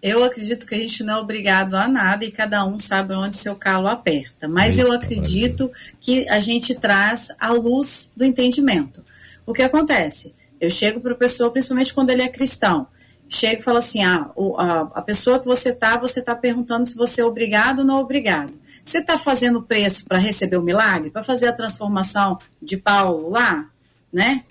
Eu acredito que a gente não é obrigado a nada e cada um sabe onde seu calo aperta. Mas eu Eita, acredito que a gente traz a luz do entendimento. O que acontece? Eu chego para a pessoa, principalmente quando ele é cristão, chego e falo assim: ah, a, pessoa que você tá, você está perguntando se você é obrigado ou não obrigado. Você está fazendo preço para receber o milagre? Para fazer a transformação de Paulo lá? Né?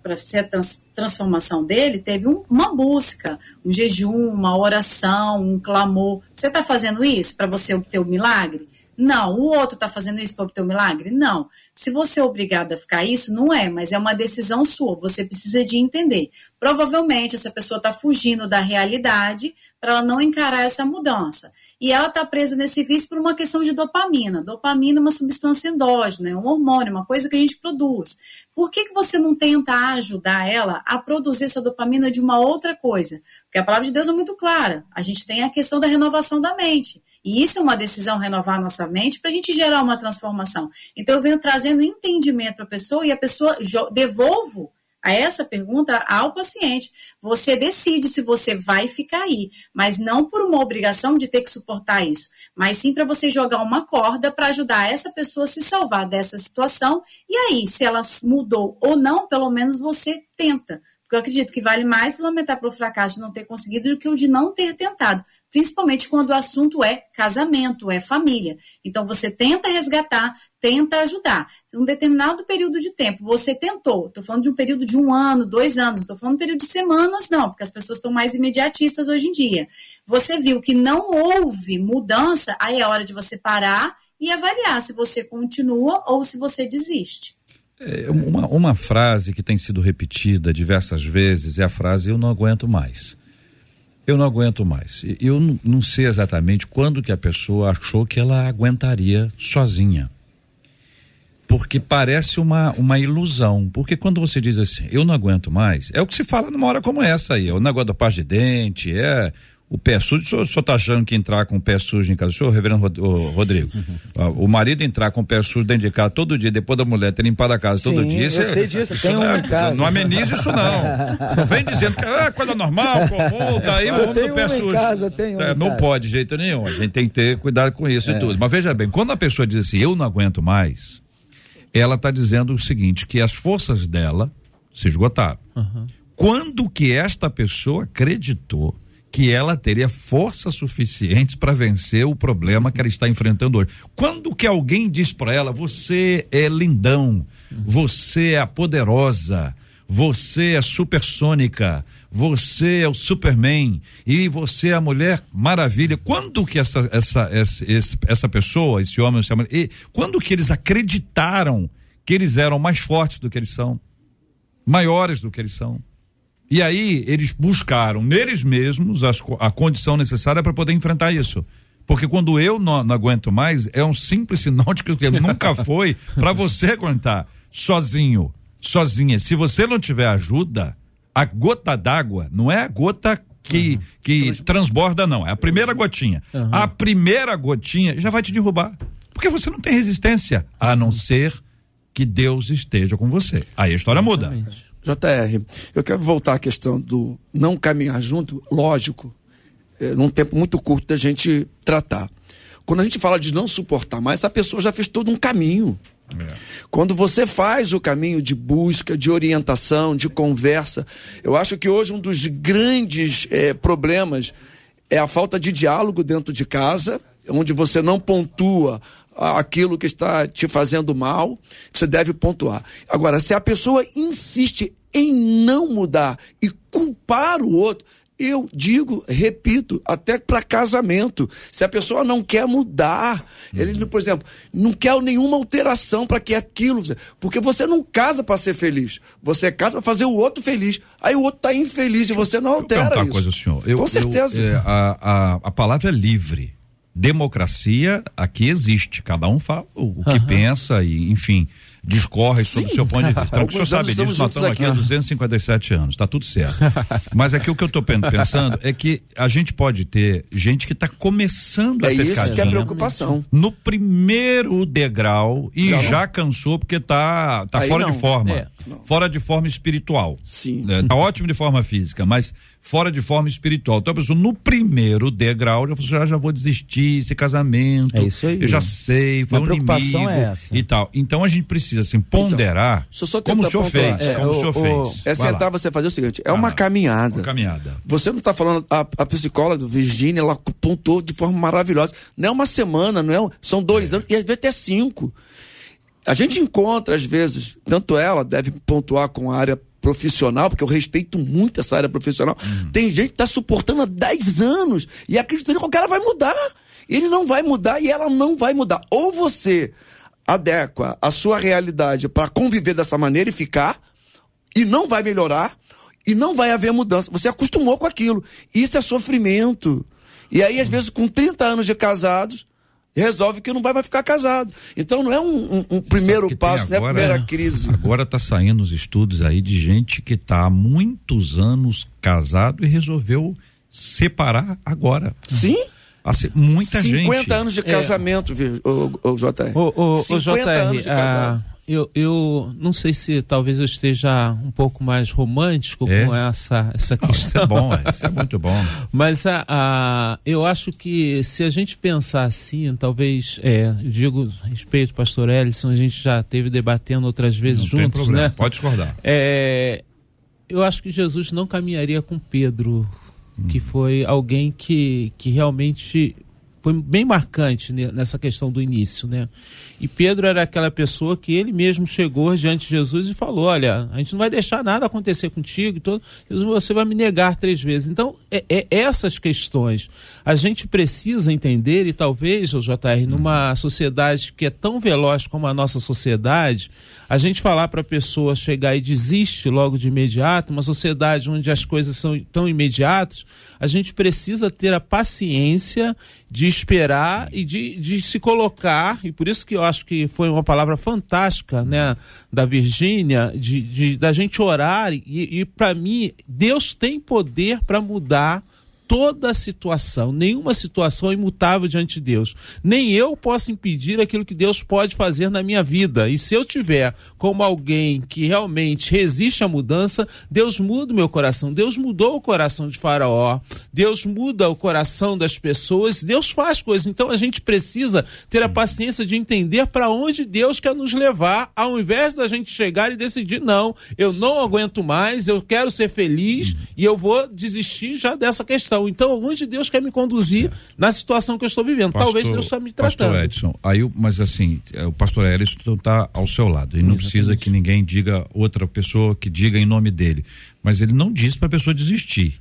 Para ser a trans, transformação dele, teve um, uma busca, um jejum, uma oração, um clamor. Você está fazendo isso para você obter o milagre? Não. O outro está fazendo isso para obter o milagre? Não. Se você é obrigado a ficar isso, não é, mas é uma decisão sua. Você precisa de entender. Provavelmente essa pessoa está fugindo da realidade para ela não encarar essa mudança. E ela está presa nesse vício por uma questão de dopamina. Dopamina é uma substância endógena, é um hormônio, uma coisa que a gente produz. Por que, que você não tenta ajudar ela a produzir essa dopamina de uma outra coisa? Porque a palavra de Deus é muito clara. A gente tem a questão da renovação da mente. E isso é uma decisão renovar nossa mente para a gente gerar uma transformação. Então eu venho trazendo entendimento para a pessoa e a pessoa devolvo a essa pergunta ao paciente. Você decide se você vai ficar aí, mas não por uma obrigação de ter que suportar isso, mas sim para você jogar uma corda para ajudar essa pessoa a se salvar dessa situação. E aí, se ela mudou ou não, pelo menos você tenta. Eu acredito que vale mais lamentar pelo fracasso de não ter conseguido do que o de não ter tentado principalmente quando o assunto é casamento, é família. Então você tenta resgatar, tenta ajudar. Um determinado período de tempo, você tentou, estou falando de um período de um ano, dois anos, estou falando de um período de semanas, não, porque as pessoas estão mais imediatistas hoje em dia. Você viu que não houve mudança, aí é hora de você parar e avaliar se você continua ou se você desiste. É, uma, uma frase que tem sido repetida diversas vezes é a frase eu não aguento mais eu não aguento mais. Eu não, não sei exatamente quando que a pessoa achou que ela aguentaria sozinha. Porque parece uma, uma ilusão. Porque quando você diz assim, eu não aguento mais, é o que se fala numa hora como essa aí. É o negócio da paz de dente, é o pé sujo, o senhor, o senhor tá achando que entrar com o pé sujo em casa, o senhor, reverendo Rodrigo, o marido entrar com o pé sujo dentro de casa todo dia, depois da mulher ter limpado a casa todo Sim, dia, eu isso, sei disso, isso tem não, é- casa. não ameniza isso não. Não vem dizendo que é coisa normal, comum, tá aí, vamos do pé sujo. casa, É, não pode de jeito nenhum, a gente tem que ter cuidado com isso É. e tudo. Mas veja bem, quando a pessoa diz assim, eu não aguento mais, ela está dizendo o seguinte, que as forças dela se esgotaram. Quando que esta pessoa acreditou que ela teria forças suficientes para vencer o problema que ela está enfrentando hoje? Quando que alguém diz para ela, você é lindão, você é poderosa, você é supersônica, você é o Superman e você é a Mulher Maravilha. Quando que essa essa essa, essa pessoa, esse homem, essa mulher, e quando que eles acreditaram que eles eram mais fortes do que eles são, maiores do que eles são? E aí eles buscaram neles mesmos as a condição necessária para poder enfrentar isso. Porque quando eu não, não aguento mais, é um simples sinal de que nunca foi para você aguentar sozinho, sozinha. Se você não tiver ajuda, a gota d'água não é a gota que, que transborda, não. É a primeira gotinha. A primeira gotinha já vai te derrubar. Porque você não tem resistência, a não ser que Deus esteja com você. Aí a história muda. JR, eu quero voltar à questão do não caminhar junto, lógico, é, num tempo muito curto da gente tratar. Quando a gente fala de não suportar mais, a pessoa já fez todo um caminho. Quando você faz o caminho de busca, de orientação, de conversa, eu acho que hoje um dos grandes eh, problemas é a falta de diálogo dentro de casa, onde você não pontua aquilo que está te fazendo mal, você deve pontuar. Agora, se a pessoa insiste em não mudar e culpar o outro, eu digo, repito, até para casamento. Se a pessoa não quer mudar, ele, por exemplo, não quer nenhuma alteração para que aquilo. Porque você não casa para ser feliz. Você casa para fazer o outro feliz. Aí o outro está infeliz e você não altera uma isso. coisa, senhor. Eu- Com certeza. eu, é, a, a, a palavra é livre. Democracia aqui existe. Cada um fala o, o que pensa e, enfim, discorre sobre o seu ponto de vista. Então, o senhor sabe disso, estamos nós estamos aqui há aqui. 257 anos, está tudo certo. Mas aqui o que eu estou pensando é que a gente pode ter gente que está começando É essa isso que é a escadinha preocupação. no primeiro degrau e Já já, cansou porque tá, tá Aí fora não. de forma. É. Fora de forma espiritual. Sim. É, tá ótimo de forma física, mas fora de forma espiritual. Então a pessoa no primeiro degrau já falou, já, já vou desistir esse casamento. É isso aí. Eu já sei, foi Minha um preocupação inimigo é essa. e tal. Então a gente precisa assim ponderar deixa eu só como o senhor pontuar. fez, É, como o o- senhor o- fez. É lá. sentar você fazer o seguinte: é uma Ah, caminhada. Uma caminhada. Você não está falando, a, a psicóloga Virgínia, ela pontuou de forma maravilhosa. Não é uma semana, não é? São dois anos, e às vezes até cinco. A gente encontra, às vezes, tanto ela deve pontuar com a área profissional, porque eu respeito muito essa área profissional. Tem gente que está suportando há 10 anos e acreditando que o cara vai mudar. Ele não vai mudar e ela não vai mudar. Ou você adequa a sua realidade para conviver dessa maneira e ficar, e não vai melhorar e não vai haver mudança. Você acostumou com aquilo. Isso é sofrimento. E aí, às vezes, com 30 anos de casados, resolve que não vai mais ficar casado. Então não é um, um- um primeiro passo, não é a agora- primeira crise. Agora tá saindo os estudos aí de gente que tá há muitos anos casado e resolveu separar agora. Sim. Assim, muita 50 gente. anos de casamento, vi- o, o, JR. Ô, ô, 50 anos JR, de casado. ah, eu, eu não sei se talvez eu esteja um pouco mais romântico É? com essa, essa Não, questão. isso é bom, isso é muito bom. Mas a, a- eu acho que se a gente pensar assim, talvez, é, digo respeito, pastor Ellison, a gente já teve debatendo outras vezes Não tem juntos, problema, né? pode discordar. É, eu acho que Jesus não caminharia com Pedro, que foi alguém que, que realmente foi bem marcante ne- nessa questão do início, né? E Pedro era aquela pessoa que ele mesmo chegou diante de Jesus e falou: Olha, a gente não vai deixar nada acontecer contigo, todo, você vai me negar três vezes. Então, é, é essas questões a gente precisa entender, e talvez, o JR, numa sociedade que é tão veloz como a nossa sociedade, a gente falar para a pessoa chegar e desiste logo de imediato, uma sociedade onde as coisas são tão imediatas, a gente precisa ter a paciência de esperar e de, de se colocar, e por isso que eu acho que foi uma palavra fantástica, né, da Virgínia, de, de da gente orar, e, e para mim, Deus tem poder para mudar toda situação, nenhuma situação é imutável diante de Deus. Nem eu posso impedir aquilo que Deus pode fazer na minha vida. E se eu tiver como alguém que realmente resiste à mudança, Deus muda o meu coração. Deus mudou o coração de Faraó. Deus muda o coração das pessoas. Deus faz coisas. Então a gente precisa ter a paciência de entender para onde Deus quer nos levar, ao invés da gente chegar e decidir não, eu não aguento mais, eu quero ser feliz e eu vou desistir já dessa questão. Então, onde Deus quer me conduzir na situação que eu estou vivendo? Talvez Deus está me tratando. Pastor Edson, aí, o- mas assim, é, o pastor Edson está ao seu lado. E não precisa que ninguém diga, outra pessoa que diga em nome dele. Mas ele não diz para a pessoa desistir.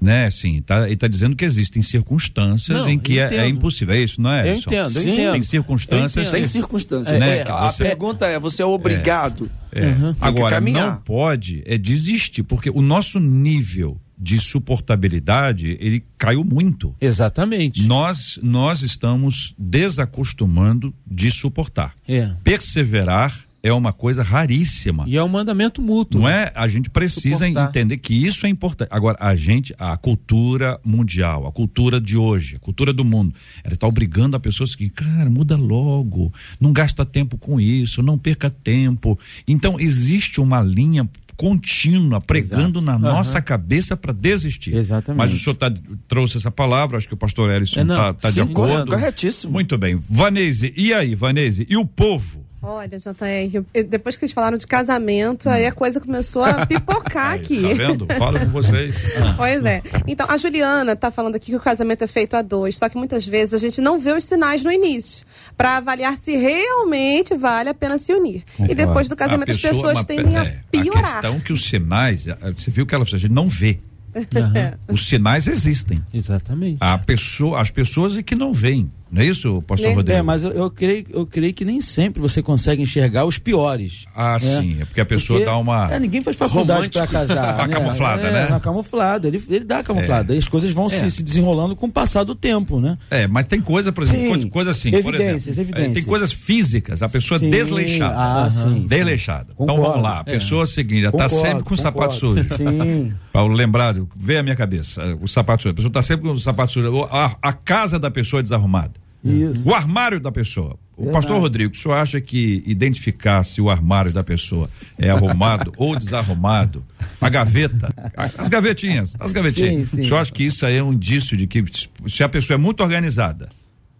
Né? Assim, tá, ele está dizendo que existem circunstâncias Não, em que é, é impossível. É isso, não é? Eu Edson? entendo, eu Sim, entendo. Tem circunstâncias. Tem circunstâncias. né, que a você- pergunta é: você é obrigado? É. Tem que Agora, caminhar. não pode é desistir, porque o nosso nível de suportabilidade, ele caiu muito. Exatamente. Nós, nós estamos desacostumando de suportar. É. Perseverar é uma coisa raríssima. E é um mandamento mútuo. Não é? A gente precisa Suportar. entender que isso é importante. Agora, a gente, a cultura mundial, a cultura de hoje, a cultura do mundo, ela está obrigando a pessoas que, cara, muda logo, não gasta tempo com isso, não perca tempo. Então, existe uma linha contínua pregando na nossa cabeça para desistir. Exatamente. Mas o senhor tá, trouxe essa palavra, acho que o pastor Ellison É, não, está tá de acordo. corretíssimo. Muito bem. Vanese, e aí, Vanese? E o povo? Olha, JR, depois que vocês falaram de casamento, aí a coisa começou a pipocar aqui. Tá vendo? Fala com vocês. Ah. Pois é. Então, a Juliana tá falando aqui que o casamento é feito a dois, só que muitas vezes a gente não vê os sinais no início, para avaliar se realmente vale a pena se unir. E depois do casamento A as pessoa- pessoas mas, tendem a é, piorar. A questão que os sinais, você viu que ela a gente não vê. Os sinais existem. Exatamente. A pessoa, as pessoas é que não veem. Não é isso, pastor É, Rodrigo? É, mas eu, eu creio, eu creio que nem sempre você consegue enxergar os piores. Ah, sim. É porque a pessoa Porque, dá uma. É, ninguém faz faculdade pra casar. Uma né? camuflada, é, né? Uma camuflada. Ele, ele dá a camuflada. E as coisas vão se, se desenrolando com o passar do tempo, né? É, mas tem coisa, por exemplo, Sim. coisa, assim. por Evidências, exemplo, evidências. é, tem coisas físicas, a pessoa Sim, desleixada. ah, sim, sim. Desleixada. Então Concordo. vamos lá. A É. pessoa seguinte, ela tá Concordo, sempre com o sapato sujo. Sim. Para lembrar, vê a minha cabeça, o sapato sujo. A pessoa está sempre com o sapato sujo. A, a casa da pessoa é desarrumada. Isso. O armário da pessoa. O Verdade. pastor Rodrigo, o senhor acha que identificar se o armário da pessoa é arrumado ou desarrumado, a gaveta, as gavetinhas, as gavetinhas, Sim, sim. o senhor acha que isso aí é um indício de que se a pessoa é muito organizada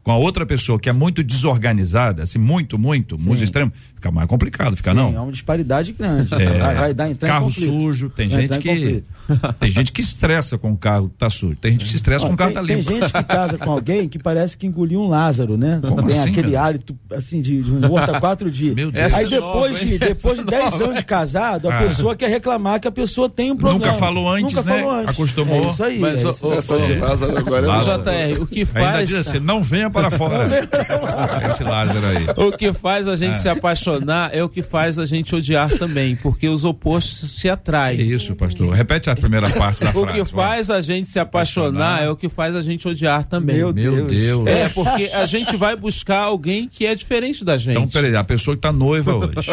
com a outra pessoa que é muito desorganizada, assim, muito, muito, muito extremo, fica mais complicado, fica Sim, não? É uma disparidade grande. É, vai, vai dar entrar carro sujo, tem Vai gente que tem gente que estressa com o carro que tá sujo, tem gente que se estressa Ó, com o carro tem, tá tem limpo. gente que casa com alguém que parece que engoliu um Lázaro, né? Como tem assim, aquele meu? hálito assim de, de um morto há quatro dias. Meu Deus. Aí Essa é depois nova, de, depois de dez anos de casado, a Ah. pessoa quer reclamar que a pessoa tem um problema. Nunca falou antes, Nunca né? falou antes. Acostumou. É isso aí. Mas, é isso. Essa de Lázaro agora é Lázaro. JR, o que Ainda faz. diz assim, não venha para fora. Esse Lázaro aí. O que faz a gente Ah. se apaixonar é o que faz a gente odiar também, porque os opostos se atraem. isso, pastor? Repete a primeira parte da O frase. que vai. faz a gente se apaixonar Apaixonar. é o que faz a gente odiar também. Meu Meu Deus. É, porque a gente vai buscar alguém que é diferente da gente. Então, peraí, a pessoa que tá noiva hoje.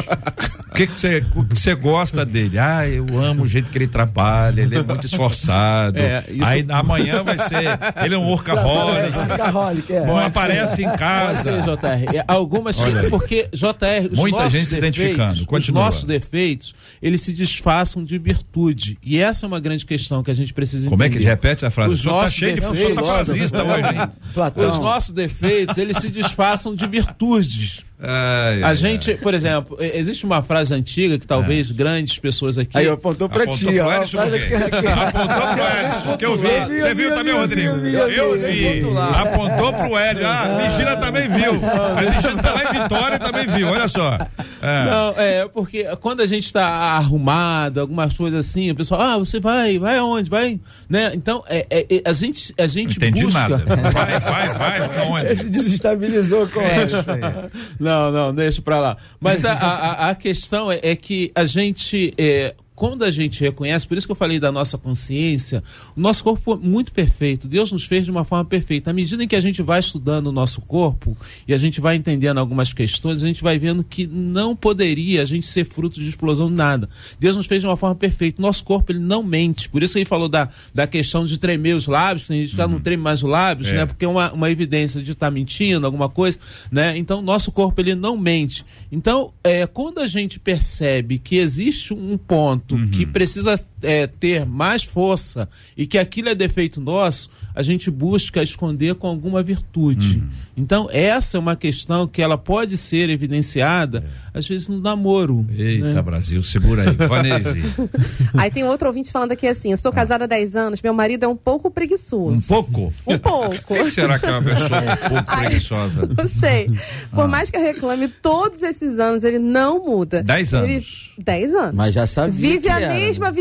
O que você o que você gosta dele? Ah, eu amo o jeito que ele trabalha, ele é muito esforçado. É, isso- Aí amanhã vai ser, ele é um workaholic. Workaholic, é. Não aparece em Pode ser, casa. JR. É, Algumas porque JR, os Muita gente se defeitos, identificando. Os Continua. nossos defeitos, eles se disfarçam de virtude. E essa é uma grande questão que a gente precisa Como é entender. que repete a frase? Os O senhor tá cheio de o senhor tá frasista hoje? Platão. Os nossos defeitos, eles se disfarçam de virtudes. Ai, A ai, gente, por exemplo, existe uma frase antiga que talvez É. grandes pessoas aqui. Aí apontou pra Apontou ti, pro ó. Por quê? Apontou pro Edson, que eu vi. Eu vi, Você viu eu também, vi, Rodrigo? eu vi, vi. vi. Apontou pro Edson. Ah, a Virgínia também viu. A Virgínia tá lá em Vitória e também viu, olha só. É. Não, é, porque quando a gente está arrumado, algumas coisas assim, o pessoal, ah, você vai, vai aonde? Vai, né? Então, é, é, é, a gente, a Não gente entendi busca... nada. Vai, vai, vai, pra Esse onde? desestabilizou com É isso aí. Não, não, deixa pra lá. Mas a, a, a- a questão é, é que a gente. é, quando a gente reconhece, por isso que eu falei da nossa consciência, o nosso corpo é muito perfeito. Deus nos fez de uma forma perfeita. À medida em que a gente vai estudando o nosso corpo e a gente vai entendendo algumas questões, a gente vai vendo que não poderia a gente ser fruto de explosão de nada. Deus nos fez de uma forma perfeita. Nosso corpo ele não mente. Por isso que ele falou da, da questão de tremer os lábios, que tem gente já não treme mais os lábios, É. né? Porque é uma, uma evidência de estar mentindo, alguma coisa, né? Então, nosso corpo ele não mente. Então, é, quando a gente percebe que existe um ponto que precisa é, ter mais força e que aquilo é defeito nosso, a gente busca esconder com alguma virtude. Então, essa é uma questão que ela pode ser evidenciada, às vezes, no namoro. Eita, né? Brasil, segura aí. Vanese, Aí tem outro ouvinte falando aqui assim: eu sou casada há 10 anos, meu marido é um pouco preguiçoso. um pouco? Um pouco. Por que será que é uma pessoa um pouco Ai. preguiçosa? Não sei. Por mais que eu reclame todos esses anos, ele não muda. Dez Ele- anos. Dez anos. Mas já sabia Vive que a era, mesma né?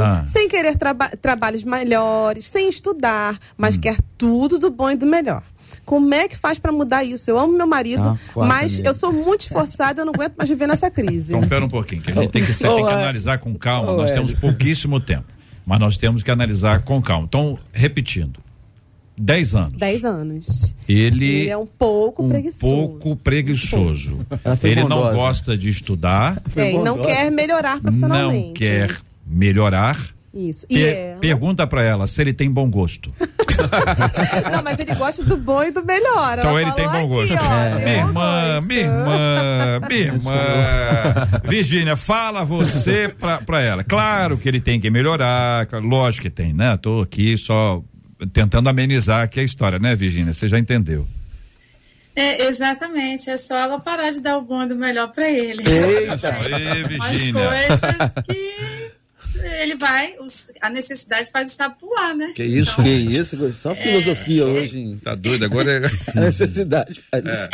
Ah. sem querer traba- trabalhos melhores, sem estudar, mas Hum. quer tudo do bom e do melhor. Como é que faz pra mudar isso? Eu amo meu marido, Ah, mas mesmo. eu sou muito esforçada, eu não aguento mais viver nessa crise. Então, pera um pouquinho, que a gente tem que, tem que analisar com calma. Nós temos pouquíssimo tempo, mas nós temos que analisar com calma. Então, repetindo, 10 anos. Dez anos. Ele, Ele é um pouco um preguiçoso. pouco preguiçoso. Ele não bondosa. gosta de estudar, É, e não quer melhorar profissionalmente. não quer melhorar. Isso. E Per- é. Pergunta pra ela se ele tem bom gosto. Não, mas ele gosta do bom e do melhor. Então Ela ele tem bom aqui, gosto. ó, tem Minha irmã, gosto. minha irmã, minha irmã. Virgínia, fala você pra, pra ela. Claro que ele tem que melhorar, lógico que tem, né? Tô aqui só tentando amenizar aqui a história, né, Virgínia? Você já entendeu. É, exatamente, é só ela parar de dar o bom e do melhor pra ele. Eita, Ei, Umas Virgínia. coisas que ele vai, os- a necessidade faz o sapo pular, né? Que isso? Que isso, só filosofia hoje. hein? Tá doido agora? É... A necessidade faz É. isso.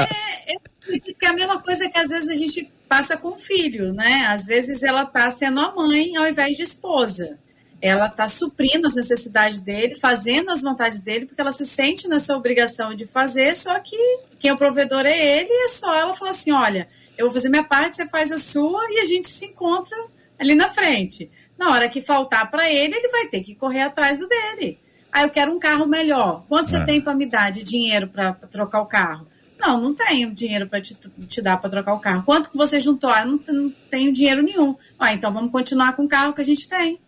acredito que é a mesma coisa que às vezes a gente passa com o filho, né? Às vezes ela tá sendo a mãe ao invés de esposa. Ela tá suprindo as necessidades dele, fazendo as vontades dele, porque ela se sente nessa obrigação de fazer, só que quem é o provedor é ele, e é só ela falar assim: olha, eu vou fazer minha parte, você faz a sua, e a gente se encontra ali na frente. Na hora que faltar para ele, ele vai ter que correr atrás do dele. Ah, eu quero um carro melhor. Quanto você É. tem para me dar de dinheiro para trocar o carro? Não, não tenho dinheiro para te, te dar para trocar o carro. Quanto que você juntou? Ah, não, não tenho dinheiro nenhum. Ah, então vamos continuar com o carro que a gente tem.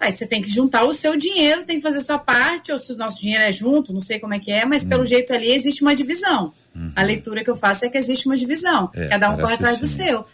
Aí você tem que juntar o seu dinheiro, tem que fazer a sua parte, ou se o nosso dinheiro é junto, não sei como é que é, mas pelo jeito ali existe uma divisão. A leitura que eu faço é que existe uma divisão. É, Cada um corre atrás do sim. seu.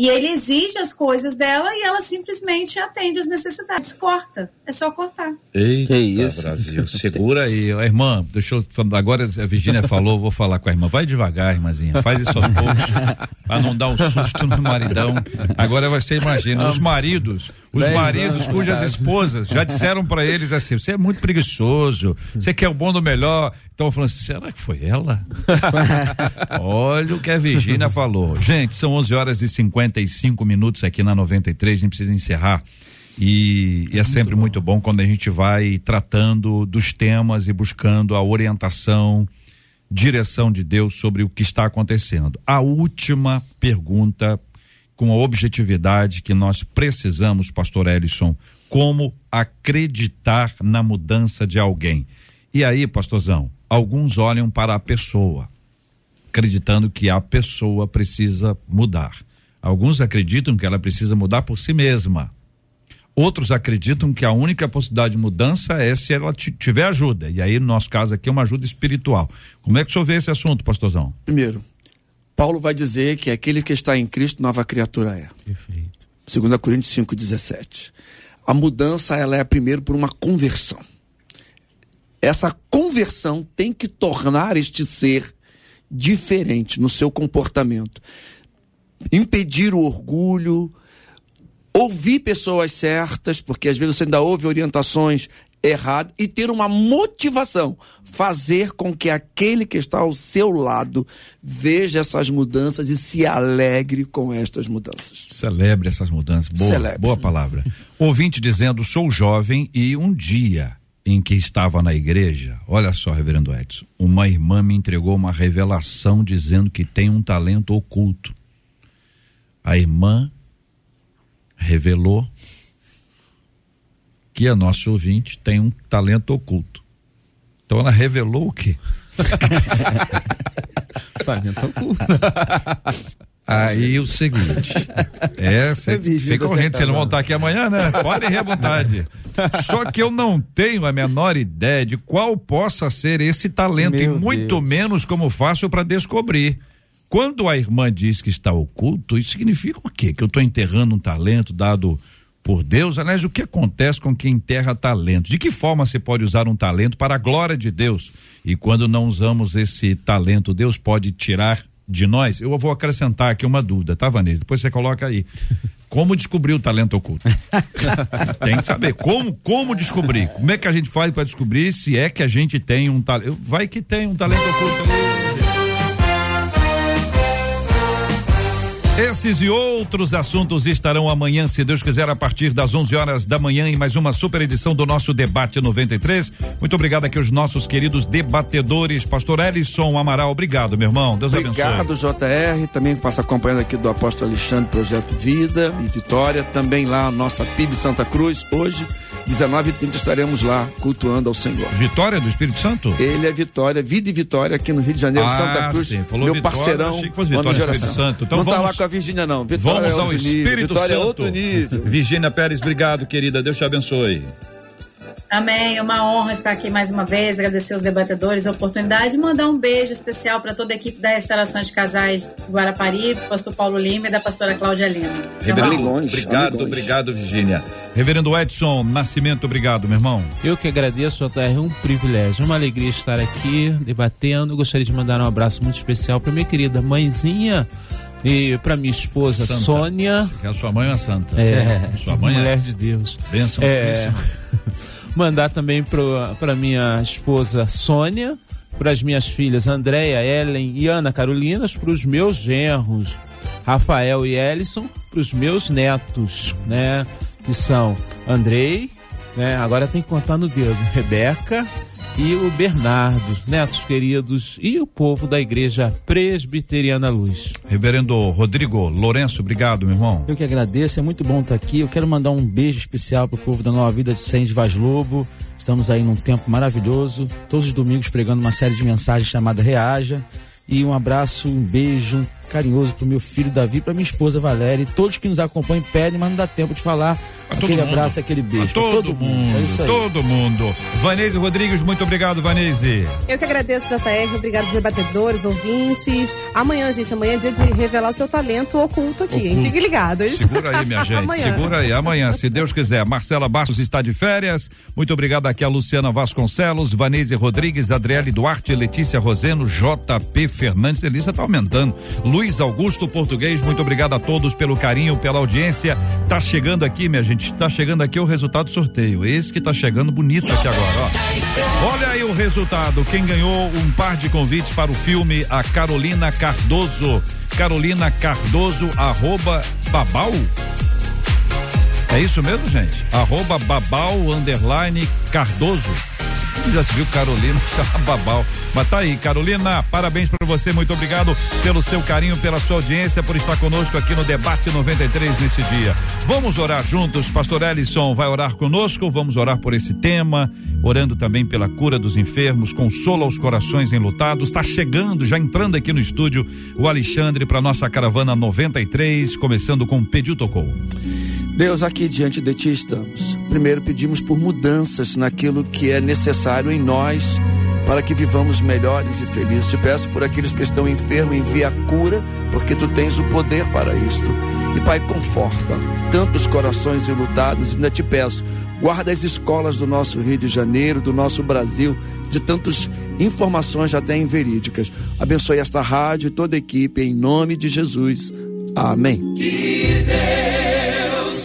E ele exige as coisas dela e ela simplesmente atende às necessidades. Corta. É só cortar. Eita, Que isso? Brasil. Segura aí. Ó, Irmã, deixa eu falar. Agora a Virgínia falou, vou falar com a irmã. Vai devagar, irmãzinha. Faz isso aos poucos. pra não dar um susto no maridão. Agora você imagina, os maridos, os Dez maridos anos, cujas cara. esposas já disseram pra eles assim: você é muito preguiçoso, você quer o bom do melhor. Então falando assim, será que foi ela? Olha o que a Virgínia falou. Gente, são 11 horas e 55 minutos aqui na 93, a gente precisa encerrar. E, e é sempre muito bom quando a gente vai tratando dos temas e buscando a orientação, direção de Deus sobre o que está acontecendo. A última pergunta, com a objetividade que nós precisamos, Pastor Ellison, como acreditar na mudança de alguém. E aí, pastorzão, alguns olham para a pessoa, acreditando que a pessoa precisa mudar. Alguns acreditam que ela precisa mudar por si mesma. Outros acreditam que a única possibilidade de mudança é se ela ti- tiver ajuda. E aí, no nosso caso aqui, é uma ajuda espiritual. Como é que o senhor vê esse assunto, pastorzão? Primeiro, Paulo vai dizer que aquele que está em Cristo, nova criatura é. Perfeito. 2 Coríntios 5,17. A mudança ela é primeiro por uma conversão. Essa conversão tem que tornar este ser diferente no seu comportamento. Impedir o orgulho, ouvir pessoas certas, porque às vezes você ainda ouve orientações erradas, e ter uma motivação, fazer com que aquele que está ao seu lado veja essas mudanças e se alegre com estas mudanças. Celebre essas mudanças. Boa, Celebre. boa palavra. Ouvinte dizendo: sou jovem e um dia em que estava na igreja, olha só, reverendo Edson, uma irmã me entregou uma revelação dizendo que tem um talento oculto. A irmã revelou que a nossa ouvinte tem um talento oculto. Então ela revelou o quê? Talento oculto. Aí o seguinte, é, cê, fica correndo, ele não voltar aqui amanhã, né? Podem ir à vontade. Só que eu não tenho a menor ideia de qual possa ser esse talento Meu e muito Deus. menos como faço para descobrir. Quando a irmã diz que está oculto, isso significa o quê? Que eu estou enterrando um talento dado por Deus? Aliás, o que acontece com quem enterra talento? De que forma você pode usar um talento para a glória de Deus? E quando não usamos esse talento, Deus pode tirar de nós? Eu vou acrescentar aqui uma dúvida, tá, Vanessa? Depois você coloca aí. Como descobrir o talento oculto? tem que saber. Como, como descobrir? Como é que a gente faz para descobrir se é que a gente tem um talento? Vai que tem um talento oculto Esses e outros assuntos estarão amanhã, se Deus quiser, a partir das 11 horas da manhã, em mais uma super edição do nosso Debate 93. Muito obrigado aqui aos nossos queridos debatedores. Pastor Ellison Amaral, obrigado, meu irmão. Deus Obrigado, abençoe. JR. Também passo acompanhando aqui do apóstolo Alexandre, Projeto Vida e Vitória. Também lá, a nossa PIB Santa Cruz. Hoje, 19h30, estaremos lá cultuando ao Senhor. Vitória do Espírito Santo? Ele é Vitória, Vida e Vitória aqui no Rio de Janeiro, Ah, Santa Cruz. sim. Falou meu Vitória, parceirão. achei que fosse mano Vitória, geração. Espírito Santo. Então não tá vamos- lá com a Virgínia, não. Vitória Vamos é ao outro nível. Espírito Vitória Santo. é outro nível. Virgínia Pérez, obrigado, querida. Deus te abençoe. Amém. É uma honra estar aqui mais uma vez, agradecer os debatedores a oportunidade e mandar um beijo especial para toda a equipe da restauração de casais de Guarapari, do pastor Paulo Lima e da pastora Cláudia Lima. Reverendo, Amigões, obrigado, amigões. obrigado, Virgínia. Reverendo Edson Nascimento, obrigado, meu irmão. Eu que agradeço, JR, é um privilégio, uma alegria estar aqui debatendo. Gostaria de mandar um abraço muito especial para minha querida mãezinha e para minha esposa Santa. Sônia. A sua mãe é uma santa. É, Sua mãe mulher é de Deus. bênção. É, bênção. Mandar também para minha esposa Sônia, para as minhas filhas Andréia, Ellen e Ana Carolinas, para os meus genros Rafael e Ellison, para os meus netos, né? Que são Andrei, né? Agora tem que contar no dedo, Rebeca e o Bernardo, netos queridos, e o povo da Igreja Presbiteriana Luz. Reverendo Rodrigo Lourenço, obrigado, meu irmão. Eu que agradeço, é muito bom estar aqui. Eu quero mandar um beijo especial pro povo da Nova Vida de Sem de Vaz Lobo. Estamos aí num tempo maravilhoso. Todos os domingos pregando uma série de mensagens chamada Reaja. E um abraço, um beijo carinhoso pro meu filho Davi, pra minha esposa Valéria e todos que nos acompanham pedem, mas não dá tempo de falar. aquele abraço e aquele beijo. A todo, mundo, É isso aí. todo mundo. Vanese Rodrigues, muito obrigado, Vanese. Eu que agradeço, JR. Obrigado, debatedores, ouvintes. Amanhã, gente, amanhã é dia de revelar o seu talento oculto aqui, hein? Oculto. Fiquem ligados. Segura aí, minha gente. Amanhã. Segura aí. Amanhã, se Deus quiser. Marcela Bastos está de férias. Muito obrigado aqui a Luciana Vasconcelos, Vanese Rodrigues, Adriele Duarte, Letícia Roseno, JP Fernandes. Elisa tá aumentando. Luiz Augusto Português, muito obrigado a todos pelo carinho, pela audiência. Tá chegando aqui, minha gente. Tá chegando aqui o resultado do sorteio. Esse que tá chegando bonito aqui agora, ó. Olha aí o resultado. Quem ganhou um par de convites para o filme A Carolina Cardoso. Carolina Cardoso, arroba Babal. É isso mesmo, gente? Arroba Babal underline Cardoso. Já se viu Carolina chama Babal. Mas tá aí, Carolina, parabéns para você, muito obrigado pelo seu carinho, pela sua audiência, por estar conosco aqui no Debate 93 nesse dia. Vamos orar juntos, Pastor Ellison vai orar conosco, vamos orar por esse tema, orando também pela cura dos enfermos, consola os corações enlutados. Está chegando, já entrando aqui no estúdio, o Alexandre para nossa caravana 93, começando com Pediu Tocou. Deus, aqui diante de Ti estamos. Primeiro pedimos por mudanças naquilo que é necessário em nós para que vivamos melhores e felizes. Te peço por aqueles que estão enfermos, envia a cura, porque Tu tens o poder para isto. E Pai, conforta tantos corações enlutados. Ainda te peço, guarda as escolas do nosso Rio de Janeiro, do nosso Brasil, de tantas informações até inverídicas. Abençoe esta rádio e toda a equipe, em nome de Jesus. Amém.